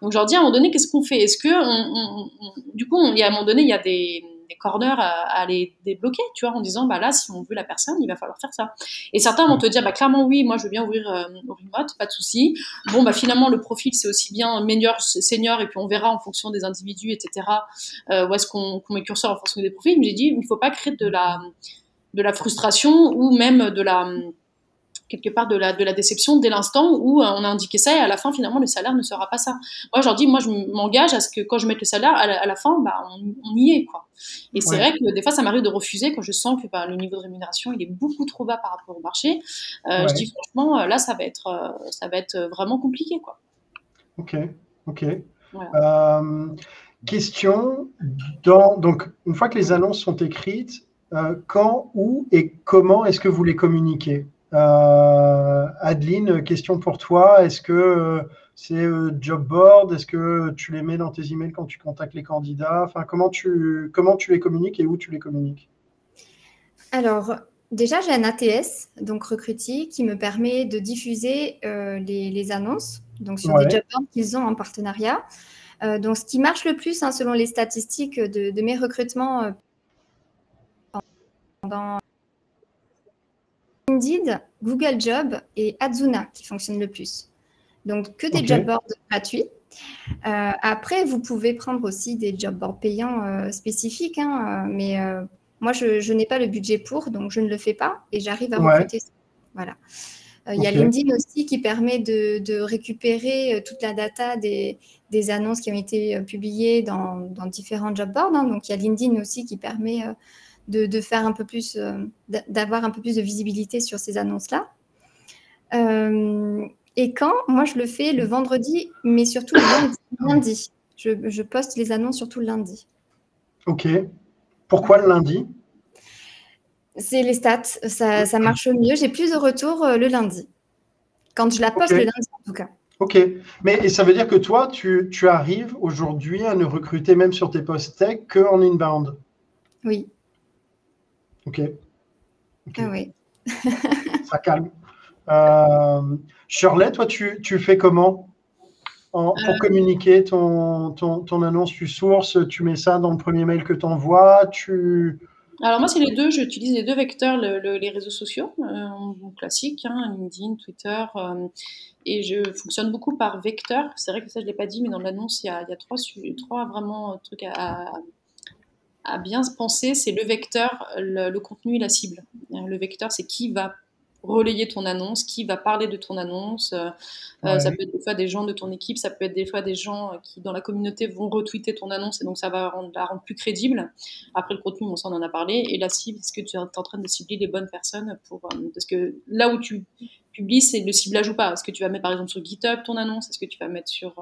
donc je leur dis à un moment donné qu'est-ce qu'on fait? Est-ce que on, du coup il y a un moment donné il y a des des corners à, les débloquer, tu vois, en disant, bah là, si on veut la personne, il va falloir faire ça. Et certains vont te dire, bah clairement, oui, moi, je veux bien ouvrir euh, pas de souci. Bon, bah finalement, le profil, c'est aussi bien meilleur, senior, et puis on verra en fonction des individus, etc., euh, où est-ce qu'on met curseur en fonction des profils. Mais j'ai dit, il ne faut pas créer de la, de la frustration ou même de la quelque part de la, de la déception dès l'instant où euh, on a indiqué ça et à la fin finalement le salaire ne sera pas ça. Moi je leur dis moi je m'engage à ce que quand je mette le salaire à la, fin bah, on, y est quoi. Et c'est vrai que des fois ça m'arrive de refuser quand je sens que bah, le niveau de rémunération il est beaucoup trop bas par rapport au marché. Euh, je dis franchement euh, là ça va être ça va être vraiment compliqué quoi. Ok ok. question dans donc une fois que les annonces sont écrites quand, où et comment est-ce que vous les communiquez? Adeline, question pour toi. Est-ce que euh, c'est euh, job board? Est-ce que tu les mets dans tes emails quand tu contactes les candidats? Enfin, comment tu, comment tu les communiques et où tu les communiques? Alors, déjà, j'ai un ATS, donc Recruity, qui me permet de diffuser les, annonces donc sur des job boards qu'ils ont en partenariat. donc, ce qui marche le plus, hein, selon les statistiques de, de mes recrutements pendant Indeed, Google Job et Azuna qui fonctionnent le plus. Donc, que des job boards gratuits. Euh, après, vous pouvez prendre aussi des job boards payants euh, spécifiques, hein, euh, mais moi, je, n'ai pas le budget pour, donc je ne le fais pas et j'arrive à recruter. Voilà. Il y a LinkedIn aussi qui permet de, récupérer toute la data des, annonces qui ont été publiées dans, différents job boards. Hein. Donc, il y a LinkedIn aussi qui permet de, faire un peu plus, euh, d'avoir un peu plus de visibilité sur ces annonces-là. Euh, et quand Moi, je le fais le vendredi, mais surtout le lundi. Je, poste les annonces surtout le lundi. Ok. Pourquoi le lundi? C'est les stats. Ça, ça marche mieux. J'ai plus de retours euh, le lundi. Quand je la poste le lundi, en tout cas. Ok. Mais ça veut dire que toi, tu, tu arrives aujourd'hui à ne recruter même sur tes postes tech qu'en inbound? Oui. Ok. Ah oui. Ça calme. Euh, Shirley, toi, tu, fais comment pour euh. communiquer ton, ton, annonce, tu sources, tu mets ça dans le premier mail que tu envoies, tu... Alors moi, c'est les deux, j'utilise les deux vecteurs, les réseaux sociaux, euh, classiques, hein, LinkedIn, Twitter, et je fonctionne beaucoup par vecteur. C'est vrai que ça, je ne l'ai pas dit, mais dans l'annonce, il y a, trois, trois vraiment trucs à, à bien se penser, c'est le vecteur, le, contenu et la cible. Le vecteur, c'est qui va relayer ton annonce, qui va parler de ton annonce. Euh, euh, ça peut être des fois des gens de ton équipe, ça peut être des fois des gens qui dans la communauté vont retweeter ton annonce et donc ça va rendre, la rendre plus crédible. Après le contenu, on s'en en a parlé. Et la cible, est-ce que tu es en train de cibler les bonnes personnes pour, Parce que là où tu publies, c'est le ciblage ou pas? Est-ce que tu vas mettre par exemple sur GitHub ton annonce? Est-ce que tu vas mettre sur,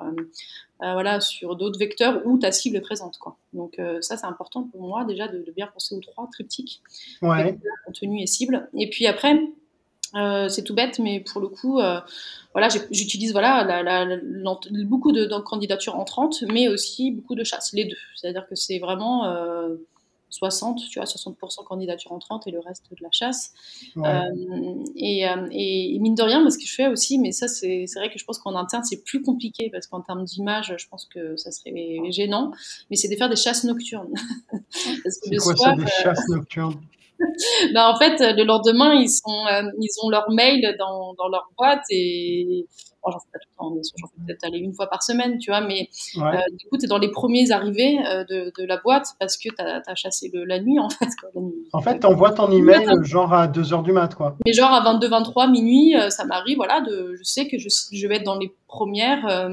voilà, sur d'autres vecteurs où ta cible est présente quoi. Donc ça, c'est important pour moi déjà de, bien penser aux trois triptyques. Ouais. Contenu et cible. Et puis après, euh, c'est tout bête, mais pour le coup, euh, voilà, j'utilise voilà la, la, beaucoup de, candidatures entrantes, mais aussi beaucoup de chasses, les deux. C'est-à-dire que c'est vraiment euh, 60, tu vois, 60% candidatures entrantes et le reste de la chasse. Euh, et, et, mine de rien, ce que je fais aussi, mais ça, c'est vrai que je pense qu'en interne, c'est plus compliqué parce qu'en termes d'image, je pense que ça serait gênant, mais c'est de faire des chasses nocturnes. c'est quoi ça, des chasses nocturnes? Bah, en fait, le lendemain, ils, sont, euh, ils ont leur mail dans, dans leur boîte et j'en fais pas tout le temps, j'en fais peut-être aller une fois par semaine, tu vois, mais euh, du coup, tu es dans les premiers arrivés euh, de, de, la boîte parce que tu as, chassé le, la nuit, en fait. En fait, tu envoies ton email genre à 2h du mat, quoi. Mais genre à 22, 23, minuit, ça m'arrive, voilà, de, je sais que je, je vais être dans les premières euh,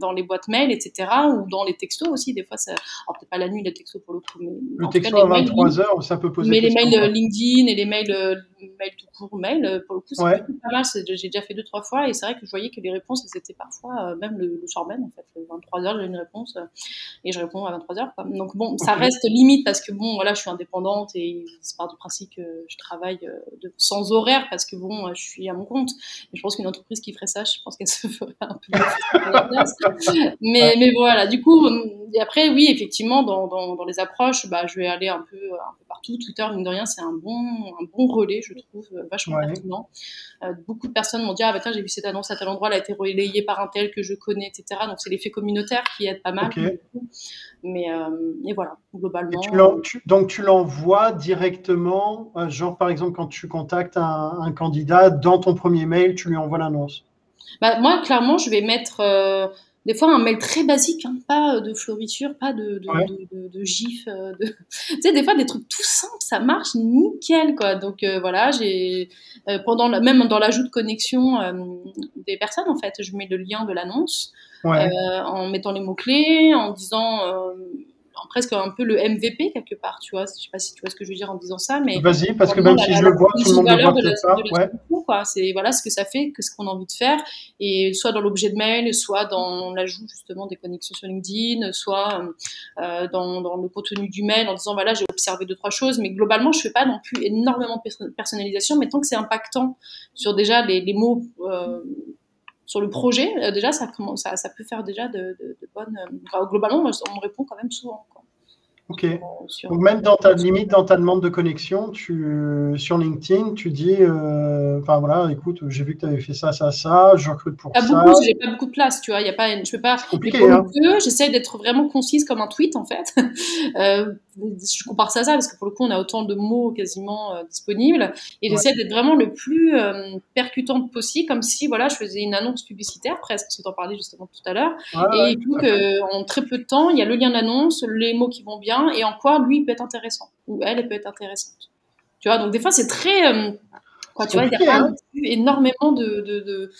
dans les boîtes mail, etc. ou dans les textos aussi. Des fois, ça... alors peut-être pas la nuit les textos pour le coup, mais le texto à 23 heures, ça peut poser. Mais les mails euh, LinkedIn et les mails, euh, mails tout court, mail, pour le coup, c'est pas mal. J'ai déjà fait deux trois fois et c'est vrai que je voyais que les réponses, étaient parfois même le, soir même en fait. 23 heures, j'ai une réponse et je réponds à 23 heures. Donc bon, ça reste limite parce que bon, voilà, je suis indépendante et c'est part du principe que je travaille de, sans horaire parce que bon, je suis à mon compte. Et je pense qu'une entreprise qui ferait ça, je pense qu'elle se ferait un mais, mais voilà, du coup, et après, oui, effectivement, dans, dans, dans, les approches, bah, je vais aller un peu, un peu partout. Twitter, mine de rien, c'est un bon, un bon relais, je trouve, vachement pertinent. Euh, beaucoup de personnes m'ont dit, ah, bah, j'ai vu cette annonce à tel endroit, elle a été relayée par un tel que je connais, etc. Donc, c'est l'effet communautaire qui aide pas mal. Mais euh, et voilà, globalement. donc, tu l'envoies directement, euh, genre, par exemple, quand tu contactes un, un candidat, dans ton premier mail, tu lui envoies l'annonce? Bah, moi, clairement, je vais mettre euh, des fois un mail très basique, hein, pas de floriture, pas de, de, de, gif. Euh, tu sais, des fois, des trucs tout simples, ça marche nickel, quoi. Donc euh, voilà, j'ai pendant même dans l'ajout de connexion des personnes, en fait, je mets le lien de l'annonce en mettant les mots clés, en disant presque un peu le MVP quelque part, tu vois. Je sais pas si tu vois ce que je veux dire en disant ça, mais. Vas-y, parce que même si je le vois, tout le monde le voit peut-être pas. C'est voilà ce que ça fait, que ce qu'on a envie de faire, et soit dans l'objet de mail, soit dans l'ajout justement des connexions sur LinkedIn, soit euh, dans, dans, le contenu du mail en disant voilà j'ai observé deux trois choses, mais globalement je fais pas non plus énormément de personnalisation, mais tant que c'est impactant sur déjà les, les mots. Euh, sur le projet, euh, déjà, ça, ça, ça, peut faire déjà de, de, de bonnes. Euh, globalement, on répond quand même souvent. Quoi. Ok. Donc même dans ta limite, dans ta demande de connexion, tu, sur LinkedIn, tu dis, euh, enfin voilà, écoute, j'ai vu que tu avais fait ça, ça, ça, je recrute pour pas ça. Beaucoup, j'ai pas beaucoup de place, tu vois. Il y a pas, je peux pas. Compliqué, hein. J'essaie d'être vraiment concise comme un tweet en fait. euh, je compare ça à ça parce que pour le coup, on a autant de mots quasiment euh, disponibles et j'essaie d'être vraiment le plus euh, percutante possible, comme si voilà, je faisais une annonce publicitaire presque, parce que tu en parlais justement tout à l'heure. et du coup, en très peu de temps, il y a le lien d'annonce, les mots qui vont bien et en quoi lui peut être intéressant ou elle, peut être intéressante. Tu vois, donc des fois c'est très. Euh, quoi, tu vois, il y a hein. énormément de. de,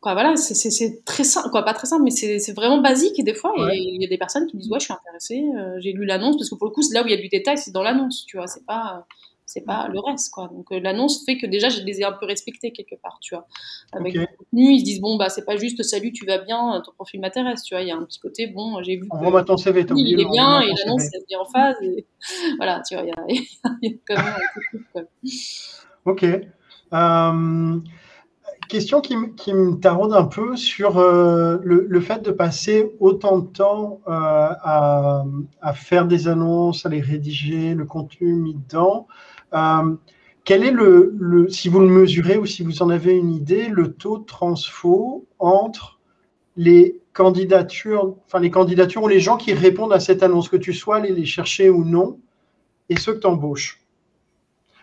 quoi, voilà, c'est très simple, quoi, pas très simple, mais c'est vraiment basique et des fois, il y a des personnes qui disent Ouais, je suis intéressée, euh, j'ai lu l'annonce, parce que pour le coup, là où il y a du détail, c'est dans l'annonce, tu vois, c'est pas c'est pas le reste quoi. Donc euh, l'annonce fait que déjà je les ai un peu respectés quelque part tu vois. Avec le contenu ils se disent bon bah c'est pas juste salut tu vas bien ton profil m'intéresse tu vois. Il y a un petit côté bon j'ai vu on va ton CV il est bien et l'annonce est bien en phase voilà tu vois il y a, y a quand même un peu quoi. ok. Euh, question qui, qui, me taraude un peu sur euh, le, le, fait de passer autant de temps à, à, faire des annonces, à les rédiger, le contenu mis dedans. Euh, quel est le, si vous le mesurez ou si vous en avez une idée, le taux de transfo entre les candidatures, enfin les candidatures ou les gens qui répondent à cette annonce, que tu sois allé les chercher ou non, et ceux que tu embauches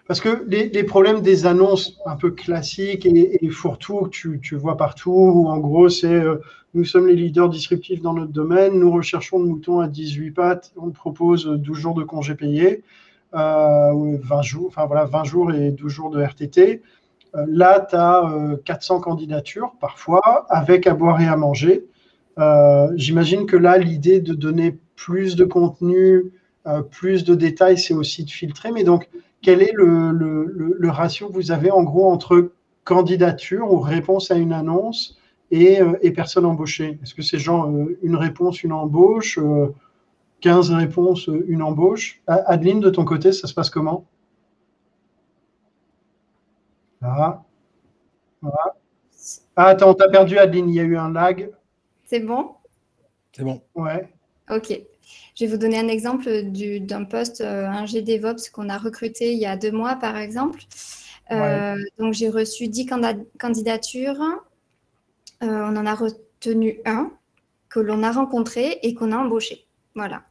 Parce que les, problèmes des annonces un peu classiques et, et fourre-tout que tu, tu, vois partout, où en gros c'est euh, nous sommes les leaders disruptifs dans notre domaine, nous recherchons le mouton à 18 pattes, on propose 12 jours de congés payés. 20 euh, jours, enfin voilà, 20 jours et 12 jours de RTT. là, tu as 400 candidatures parfois, avec à boire et à manger. J'imagine que là, l'idée de donner plus de contenu, plus de détails, c'est aussi de filtrer. Mais donc, quel est le, ratio que vous avez en gros entre candidature ou réponse à une annonce et, personnes embauchées Est-ce que c'est genre une réponse, une embauche 15 réponses, une embauche. Adeline, de ton côté, ça se passe comment? Ah. ah, attends, t'as perdu Adeline, il y a eu un lag. C'est bon? C'est bon. Ouais. Ok. Je vais vous donner un exemple d'un poste, euh, un GDevOps qu'on a recruté il y a deux mois, par exemple. Euh, donc, j'ai reçu 10 candidatures. Euh, on en a retenu un que l'on a rencontré et qu'on a embauché. Voilà.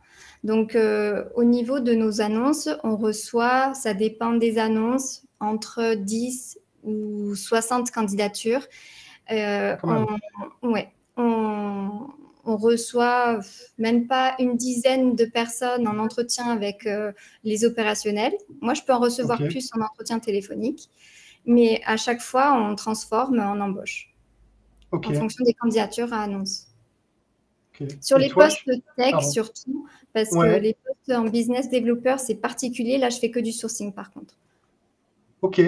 Donc, euh, au niveau de nos annonces, on reçoit, ça dépend des annonces, entre 10 ou 60 candidatures. Euh, on, ouais, on, reçoit même pas une dizaine de personnes en entretien avec euh, les opérationnels. Moi, je peux en recevoir plus en entretien téléphonique, mais à chaque fois, on transforme en embauche en fonction des candidatures à annonce. Sur les postes tech surtout, parce que les postes en business développeur, c'est particulier. Là, je fais que du sourcing par contre. Ok.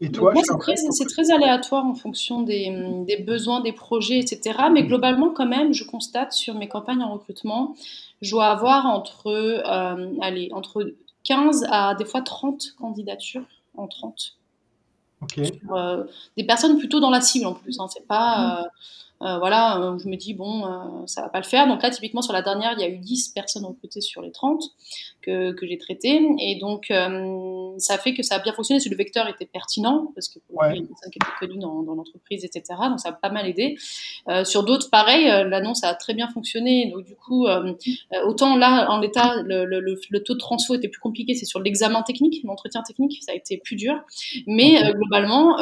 Et toi, c'est très, aléatoire en fonction des, besoins, des projets, etc. Mais globalement, quand même, je constate sur mes campagnes en recrutement, je dois avoir entre, euh, allez, entre 15 à des fois 30 candidatures en 30. Euh, des personnes plutôt dans la cible en plus. Hein. C'est pas. Mmh. Euh, euh, voilà, euh, je me dis, bon, euh, ça va pas le faire. Donc là, typiquement, sur la dernière, il y a eu 10 personnes recrutées sur les 30 que, que j'ai traitées. Et donc, ça fait que ça a bien fonctionné, si le vecteur était pertinent, parce que pour les personnes qui étaient connues dans, dans l'entreprise, etc. Donc, ça a pas mal aidé. sur d'autres, pareil, l'annonce a très bien fonctionné. Donc, du coup, autant là, en l'état, le, le, le, taux de transfo était plus compliqué, c'est sur l'examen technique, l'entretien technique, ça a été plus dur. Mais globalement,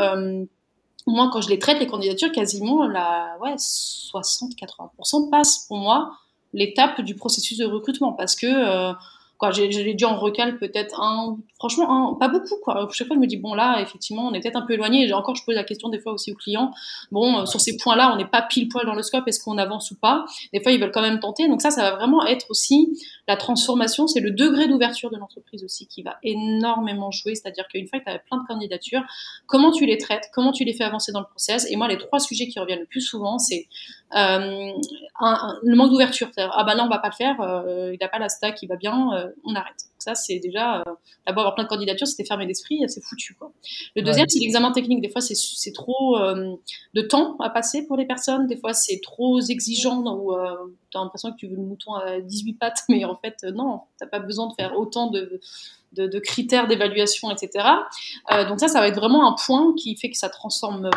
moi, quand je les traite, les candidatures, quasiment la ouais, 60-80% passent pour moi l'étape du processus de recrutement. Parce que euh, quoi, j'ai dû en recal peut-être un, franchement, un, pas beaucoup, quoi. Chaque fois, je me dis, bon, là, effectivement, on est peut-être un peu éloigné. Et encore, je pose la question des fois aussi aux clients. Bon, euh, sur ces points-là, on n'est pas pile poil dans le scope. Est-ce qu'on avance ou pas? Des fois, ils veulent quand même tenter. Donc ça, ça va vraiment être aussi la transformation. C'est le degré d'ouverture de l'entreprise aussi qui va énormément jouer. C'est-à-dire qu'une fois que tu as plein de candidatures, comment tu les traites? Comment tu les fais avancer dans le process? Et moi, les trois sujets qui reviennent le plus souvent, c'est euh, le manque d'ouverture. Ah bah non, on va pas le faire. Euh, il n'a pas la stack qui va bien. Euh, on arrête. Ça, c'est déjà, euh, d'abord avoir plein de candidatures, c'était fermé d'esprit, c'est foutu. Quoi. Le deuxième, c'est l'examen technique. Des fois, c'est trop euh, de temps à passer pour les personnes. Des fois, c'est trop exigeant, où euh, tu as l'impression que tu veux le mouton à 18 pattes, mais en fait, non, tu n'as pas besoin de faire autant de, de, critères d'évaluation, etc. donc ça, ça va être vraiment un point qui fait que ça transforme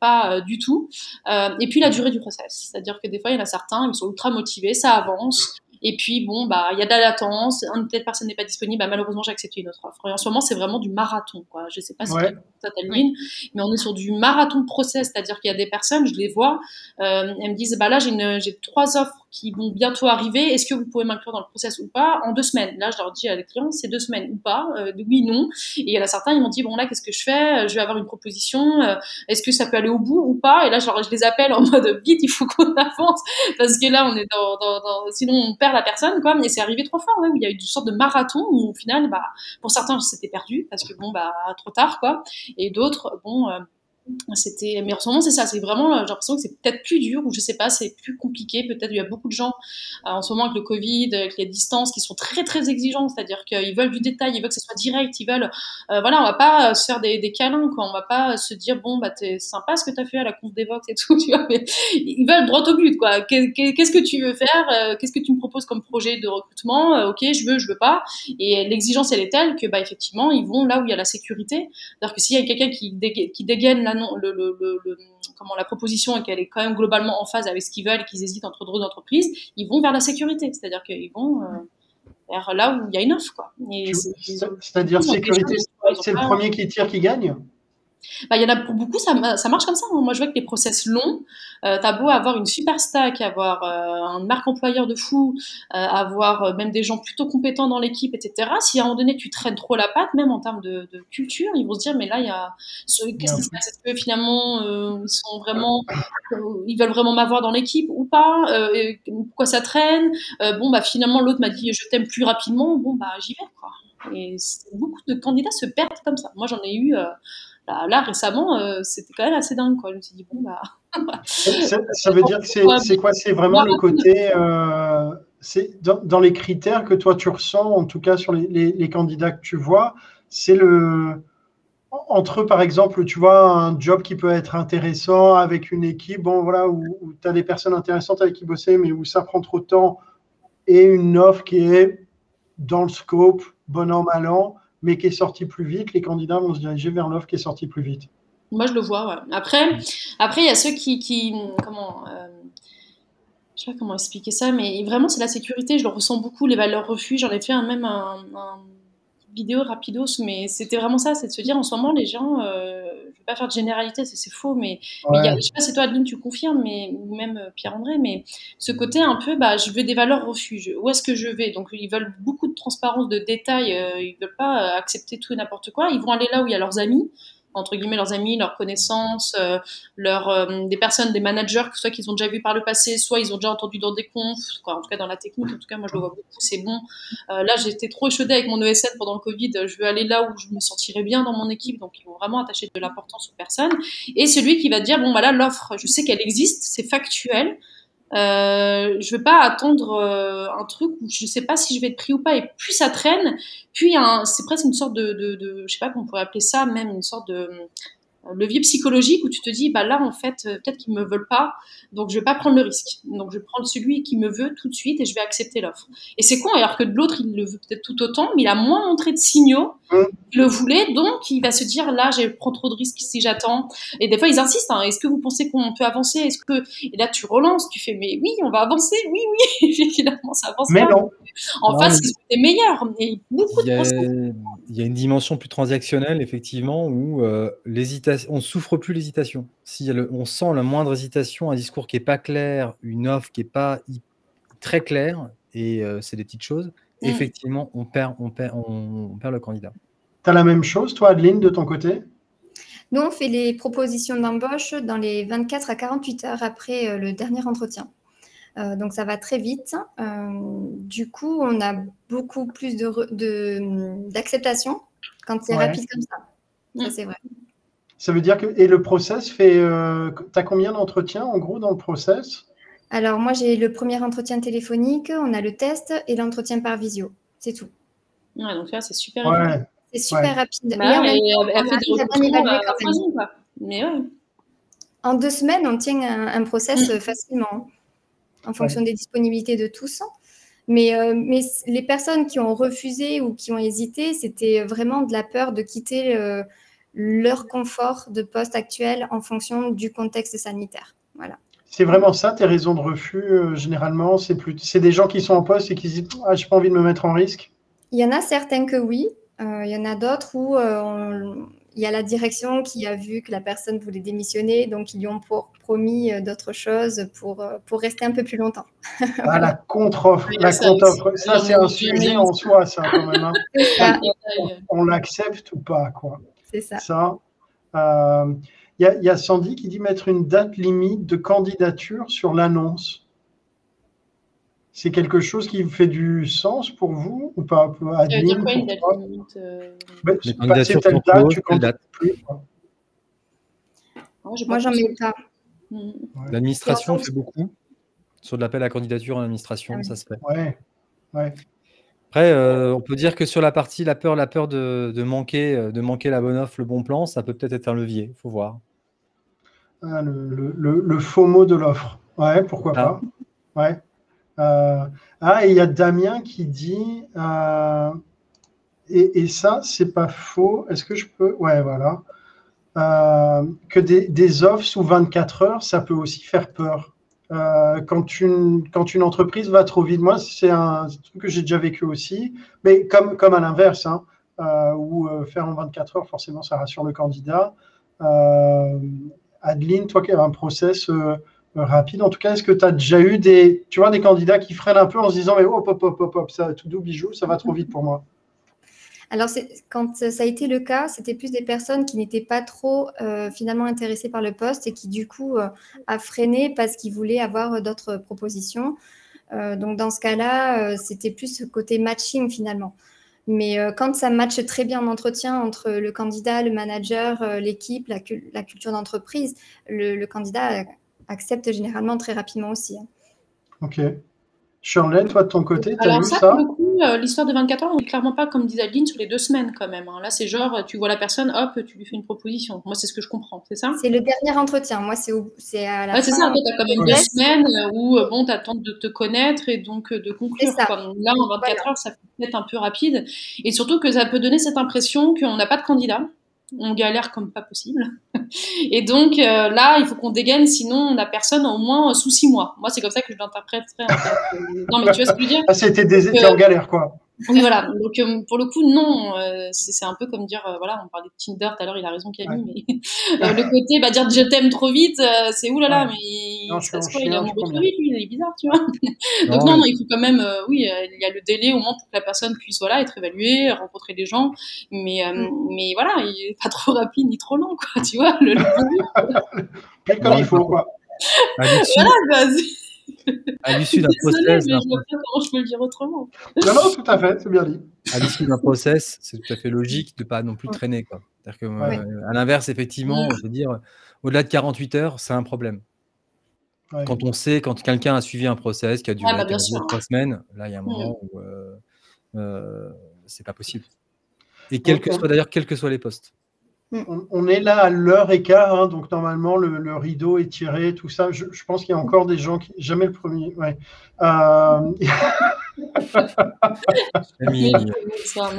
pas du tout. et puis la durée du process, c'est-à-dire que des fois, il y en a certains, ils sont ultra motivés, ça avance, et puis, bon, bah, il y a de la latence, une telle personne n'est pas disponible, bah, malheureusement, j'ai accepté une autre offre. Et en ce moment, c'est vraiment du marathon, quoi. Je sais pas si ouais. ça t'allume, mais on est sur du marathon de process, c'est-à-dire qu'il y a des personnes, je les vois, euh, elles me disent, bah là, j'ai trois offres qui vont bientôt arriver. Est-ce que vous pouvez m'inclure dans le process ou pas en deux semaines? Là, je leur dis à les clients, c'est deux semaines ou pas? Euh, Oui, non. Et il y en a certains, ils m'ont dit, bon là, qu'est-ce que je fais? Je vais avoir une proposition. Euh, est-ce que ça peut aller au bout ou pas? Et là, genre, je les appelle en mode, vite, il faut qu'on avance parce que là, on est dans, dans, dans, sinon on perd la personne, quoi. Mais c'est arrivé trois fois, ouais, où il y a eu une sorte de marathon où au final, bah, pour certains, c'était perdu parce que bon, bah, trop tard, quoi. Et d'autres, bon. Euh, c'était mais en ce moment c'est ça c'est vraiment j'ai l'impression que c'est peut-être plus dur ou je sais pas c'est plus compliqué. Peut-être il y a beaucoup de gens euh, en ce moment avec le Covid avec les distances qui sont très très exigeants. C'est-à-dire qu'ils veulent du détail ils veulent que ce soit direct ils veulent euh, voilà on va pas se faire des, des, câlins quoi. On va pas se dire bon bah t'es sympa ce que t'as fait à la conf Vox et tout tu vois mais ils veulent droit au but quoi. Qu'est-ce que tu veux faire euh, qu'est-ce que tu me proposes comme projet de recrutement ok je veux je veux pas. Et l'exigence elle est telle que bah effectivement ils vont là où il y a la sécurité. C'est-à-dire que s'il y a quelqu'un qui, dégaine le, comment, la proposition et qu'elle est quand même globalement en phase avec ce qu'ils veulent et qu'ils hésitent entre deux entreprises, ils vont vers la sécurité. C'est-à-dire qu'ils vont euh, vers là où il y a une offre. C'est-à-dire sécurité, c'est le premier qui tire qui gagne? Bah, il y en a pour beaucoup, ça, marche comme ça. Hein. Moi, je vois que les process longs, euh, t'as beau avoir une super stack, avoir euh, un marque employeur de fou, euh, avoir euh, même des gens plutôt compétents dans l'équipe, etc. Si à un moment donné tu traînes trop la patte, même en termes de, culture, ils vont se dire mais là il y a qu'est-ce qui se passe? Est-ce que finalement ils veulent vraiment m'avoir dans l'équipe ou pas? Pourquoi ça traîne? Bon bah finalement l'autre m'a dit je t'aime plus rapidement. Bon bah j'y vais. Et beaucoup de candidats se perdent comme ça. Moi, j'en ai eu là, récemment, euh, c'était quand même assez dingue. Quoi. Je me suis dit, bon, bah. ça, veut dire que c'est quoi? C'est vraiment le côté. Euh, c'est dans, les critères que toi tu ressens, en tout cas sur les, candidats que tu vois, c'est le. Entre, par exemple, tu vois, un job qui peut être intéressant avec une équipe, bon, voilà, où, où tu as des personnes intéressantes avec qui bosser, mais où ça prend trop de temps, et une offre qui est dans le scope, bon an, mal an, mais qui est sorti plus vite, les candidats vont se diriger vers l'offre qui est sortie plus vite. Moi, je le vois. Après, après, il y a ceux qui, comment, euh, je sais pas comment expliquer ça, mais vraiment, c'est la sécurité. Je le ressens beaucoup. Les valeurs refuges. J'en ai fait un, même un, vidéo rapidos, mais c'était vraiment ça, c'est de se dire en ce moment, les gens, euh, pas faire de généralité, c'est faux, mais, mais y a, je sais pas si toi, Adeline, tu confirmes, mais, ou même euh, Pierre-André, mais ce côté un peu, bah, je veux des valeurs refuge. Où est-ce que je vais? Donc, ils veulent beaucoup de transparence, de détails, euh, ils veulent pas accepter tout et n'importe quoi. Ils vont aller là où il y a leurs amis, entre guillemets leurs amis, leurs connaissances, euh, leurs, euh, des personnes, des managers, soit qu'ils ont déjà vu par le passé, soit ils ont déjà entendu dans des confs, quoi, en tout cas dans la technique, en tout cas moi je le vois beaucoup, c'est bon. Euh, là j'étais trop échaudée avec mon ESN pendant le Covid, je veux aller là où je me sentirais bien dans mon équipe, donc ils vont vraiment attacher de l'importance aux personnes. Et celui qui va dire, bon voilà, l'offre, je sais qu'elle existe, c'est factuel, euh, je veux pas attendre euh, un truc où je sais pas si je vais être pris ou pas. Et plus ça traîne, puis c'est presque une sorte de, de, de je sais pas qu'on pourrait appeler ça, même une sorte de levier psychologique où tu te dis bah là en fait euh, peut-être qu'ils me veulent pas donc je vais pas prendre le risque donc je vais prendre celui qui me veut tout de suite et je vais accepter l'offre et c'est con alors que de l'autre il le veut peut-être tout autant mais il a moins montré de signaux. Il le voulait donc il va se dire là je prends trop de risques si j'attends. Et des fois ils insistent hein, est-ce que vous pensez qu'on peut avancer? Est-ce que et là tu relances tu fais mais oui on va avancer oui oui. Et finalement ça avance mais non. En face c'est meilleur et beaucoup il y, a, il y a une dimension plus transactionnelle effectivement où euh, l'hésitation on souffre plus l'hésitation. Si on sent la moindre hésitation, un discours qui est pas clair, une offre qui est pas très claire, et euh, c'est des petites choses, mm. effectivement, on perd, on, perd, on, perd le candidat. Tu as la même chose, toi, Adeline, de ton côté? Nous, on fait les propositions d'embauche dans les 24 à 48 heures après euh, le dernier entretien. Euh, donc ça va très vite. du coup, on a beaucoup plus d'acceptation de, quand c'est rapide comme ça. Ça, c'est vrai. Ça veut dire que. Et le process fait. Euh, tu as combien d'entretiens en gros dans le process? Alors, moi, j'ai le premier entretien téléphonique, on a le test et l'entretien par visio. C'est tout. Ouais, donc là, c'est super rapide. C'est super rapide. Bah mais elle, fait des Mais ouais. En deux semaines, on tient un, process mm. facilement, hein, en fonction des disponibilités de tous. Mais, euh, mais les personnes qui ont refusé ou qui ont hésité, c'était vraiment de la peur de quitter le, leur confort de poste actuel en fonction du contexte sanitaire. Voilà. C'est vraiment ça, tes raisons de refus, euh, généralement? C'est plus... des gens qui sont en poste et qui disent ah, j'ai pas envie de me mettre en risque Il y en a certains que oui. Euh, il y en a d'autres où euh, il y a la direction qui a vu que la personne voulait démissionner, donc ils lui ont promis d'autres choses pour, pour rester un peu plus longtemps. ah, la contre-offre, la contre-offre, ça c'est un sujet en soi, ça quand même. Hein. On, on l'accepte ou pas, quoi. C'est ça. Euh, y, a Sandy qui dit mettre une date limite de candidature sur l'annonce. C'est quelque chose qui fait du sens pour vous ou pas dire quoi une date limite euh... Passer telle date, tu candidates plus. Moi, j'en mets pas. L'administration fait beaucoup. Sur de l'appel à candidature en administration, ah ça se fait. Ouais. ouais. Après, euh, on peut dire que sur la partie, la peur, la peur de, manquer, euh, de manquer la bonne offre, le bon plan, ça peut peut-être être un levier. Il faut voir. Ah, le, faux mot de l'offre. Ouais, pourquoi ah. pas. Ouais. Euh, ah, et il y a Damien qui dit, et, ça, c'est pas faux. Est-ce que je peux. Ouais, voilà. que des, des offres sous 24 heures, ça peut aussi faire peur. Euh, quand, une, quand une entreprise va trop vite, moi, c'est un truc que j'ai déjà vécu aussi, mais comme, comme à l'inverse, hein, euh, où euh, faire en 24 heures, forcément, ça rassure le candidat. Adeline, toi qui as un process rapide, en tout cas, est-ce que tu as déjà eu des, tu vois, des candidats qui freinent un peu en se disant mais hop, hop, hop, hop, hop ça, tout doux bijou, ça va trop vite pour moi? Alors, quand ça a été le cas, c'était plus des personnes qui n'étaient pas trop finalement intéressées par le poste et qui, du coup, a freiné parce qu'ils voulaient avoir d'autres propositions. donc, dans ce cas-là, c'était plus ce côté matching finalement. Mais quand ça matche très bien en entretien entre le candidat, le manager, l'équipe, la, culture d'entreprise, le, candidat accepte généralement très rapidement aussi. Hein. Ok. Shirley, toi de ton côté, tu as vu ça, ça? pour le coup, euh, l'histoire de 24 heures, on n'est clairement pas, comme disait Adeline, sur les deux semaines quand même. Hein. Là, c'est genre, tu vois la personne, hop, tu lui fais une proposition. Moi, c'est ce que je comprends, c'est ça? C'est le dernier entretien. Moi, c'est à la ouais, C'est ça, tu as quand même deux semaines où euh, bon, tu attends de te connaître et donc euh, de conclure. Là, en 24 heures, ça peut être un peu rapide. Et surtout que ça peut donner cette impression qu'on n'a pas de candidat on galère comme pas possible. Et donc euh, là, il faut qu'on dégaine, sinon on n'a personne au moins sous six mois. Moi, c'est comme ça que je l'interpréterais. non, mais tu vois ce que je veux dire? Ah, C'était des étés en galère, quoi. Oui, voilà. Donc, euh, pour le coup, non. Euh, c'est un peu comme dire, euh, voilà, on parlait de Tinder tout à l'heure, il a raison, Camille, mais le côté, bah, dire je t'aime trop vite, c'est oulala, mais non, ça se il est amoureux trop vite, lui, il est bizarre, tu vois. Donc, non, non, il faut quand même, oui, il y a le délai au moins pour que la personne puisse, voilà, être évaluée, rencontrer des gens, mais, mm. mais voilà, il est pas trop rapide ni trop lent, quoi, tu vois. Le, le... comme il faut, quoi. Voilà, vas-y à l'issue d'un process. je vois pas comment je peux le dire autrement. Non, non, tout à fait, c'est bien dit. À l'issue d'un process, c'est tout à fait logique de ne pas non plus traîner. Quoi. Que, euh, à l'inverse, effectivement, je veux dire, au-delà de 48 heures, c'est un problème. Quand on sait, quand quelqu'un a suivi un process qui a duré bah, trois semaines, là, il y a un moment où euh, euh, c'est pas possible. Et quel que soit d'ailleurs, quels que soient les postes. On, est là à l'heure et quart, hein, donc normalement le, rideau est tiré, tout ça. Je, pense qu'il y a encore des gens qui. Jamais le premier. Ouais. Euh...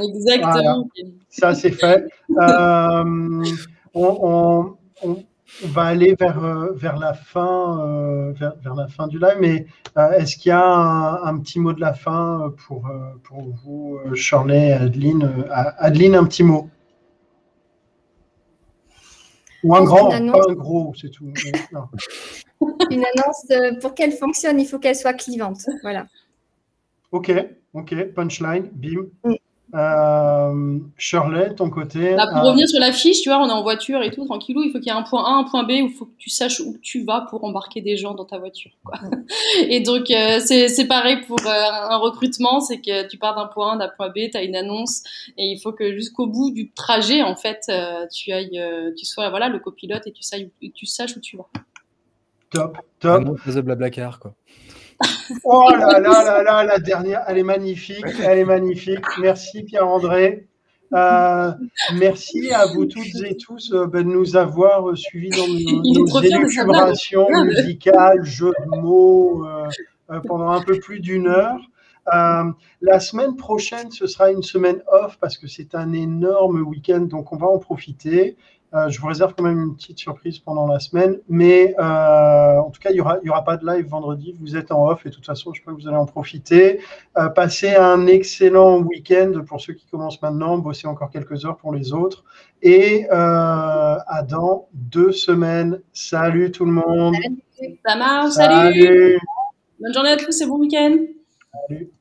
Exactement. Ça, c'est fait. Euh, on, va aller vers, euh, vers, la fin, vers, la fin du live, mais est-ce qu'il y a un, petit mot de la fin pour, pour vous, Shirley et Adeline Adeline, un petit mot? Ou un grand, pas un gros, c'est tout. une annonce, pour qu'elle fonctionne, il faut qu'elle soit clivante. Voilà. Ok, ok, punchline, bim. Mm. Euh, Shirley, ton côté. Bah, pour euh, revenir sur la fiche, tu vois, on est en voiture et tout, tranquillou. Il faut qu'il y ait un point A, un point B où il faut que tu saches où tu vas pour embarquer des gens dans ta voiture. et donc, euh, c'est pareil pour un recrutement c'est que tu pars d'un point A, d'un point B, tu as une annonce et il faut que jusqu'au bout du trajet, en fait, tu ailles, tu sois voilà, le copilote et tu, saches, tu saches où tu vas. Top, top. Un blablacar, quoi. Oh là là là là, la dernière, elle est magnifique, elle est magnifique. Merci Pierre-André. Euh, merci à vous toutes et tous euh, ben, de nous avoir suivis dans nos, élucubrations musicales, jeux de mots euh, pendant un peu plus d'une heure. la semaine prochaine, ce sera une semaine off parce que c'est un énorme week-end, donc on va en profiter. Euh, je vous réserve quand même une petite surprise pendant la semaine, mais euh, en tout cas, il n'y aura, y aura pas de live vendredi. Vous êtes en off et de toute façon, je crois que vous allez en profiter. Euh, passez un excellent week-end pour ceux qui commencent maintenant, bossez encore quelques heures pour les autres. Et à dans deux semaines. Salut tout le monde. Salut. Ça marche, salut. salut. Bonne journée à tous et bon week-end. Salut.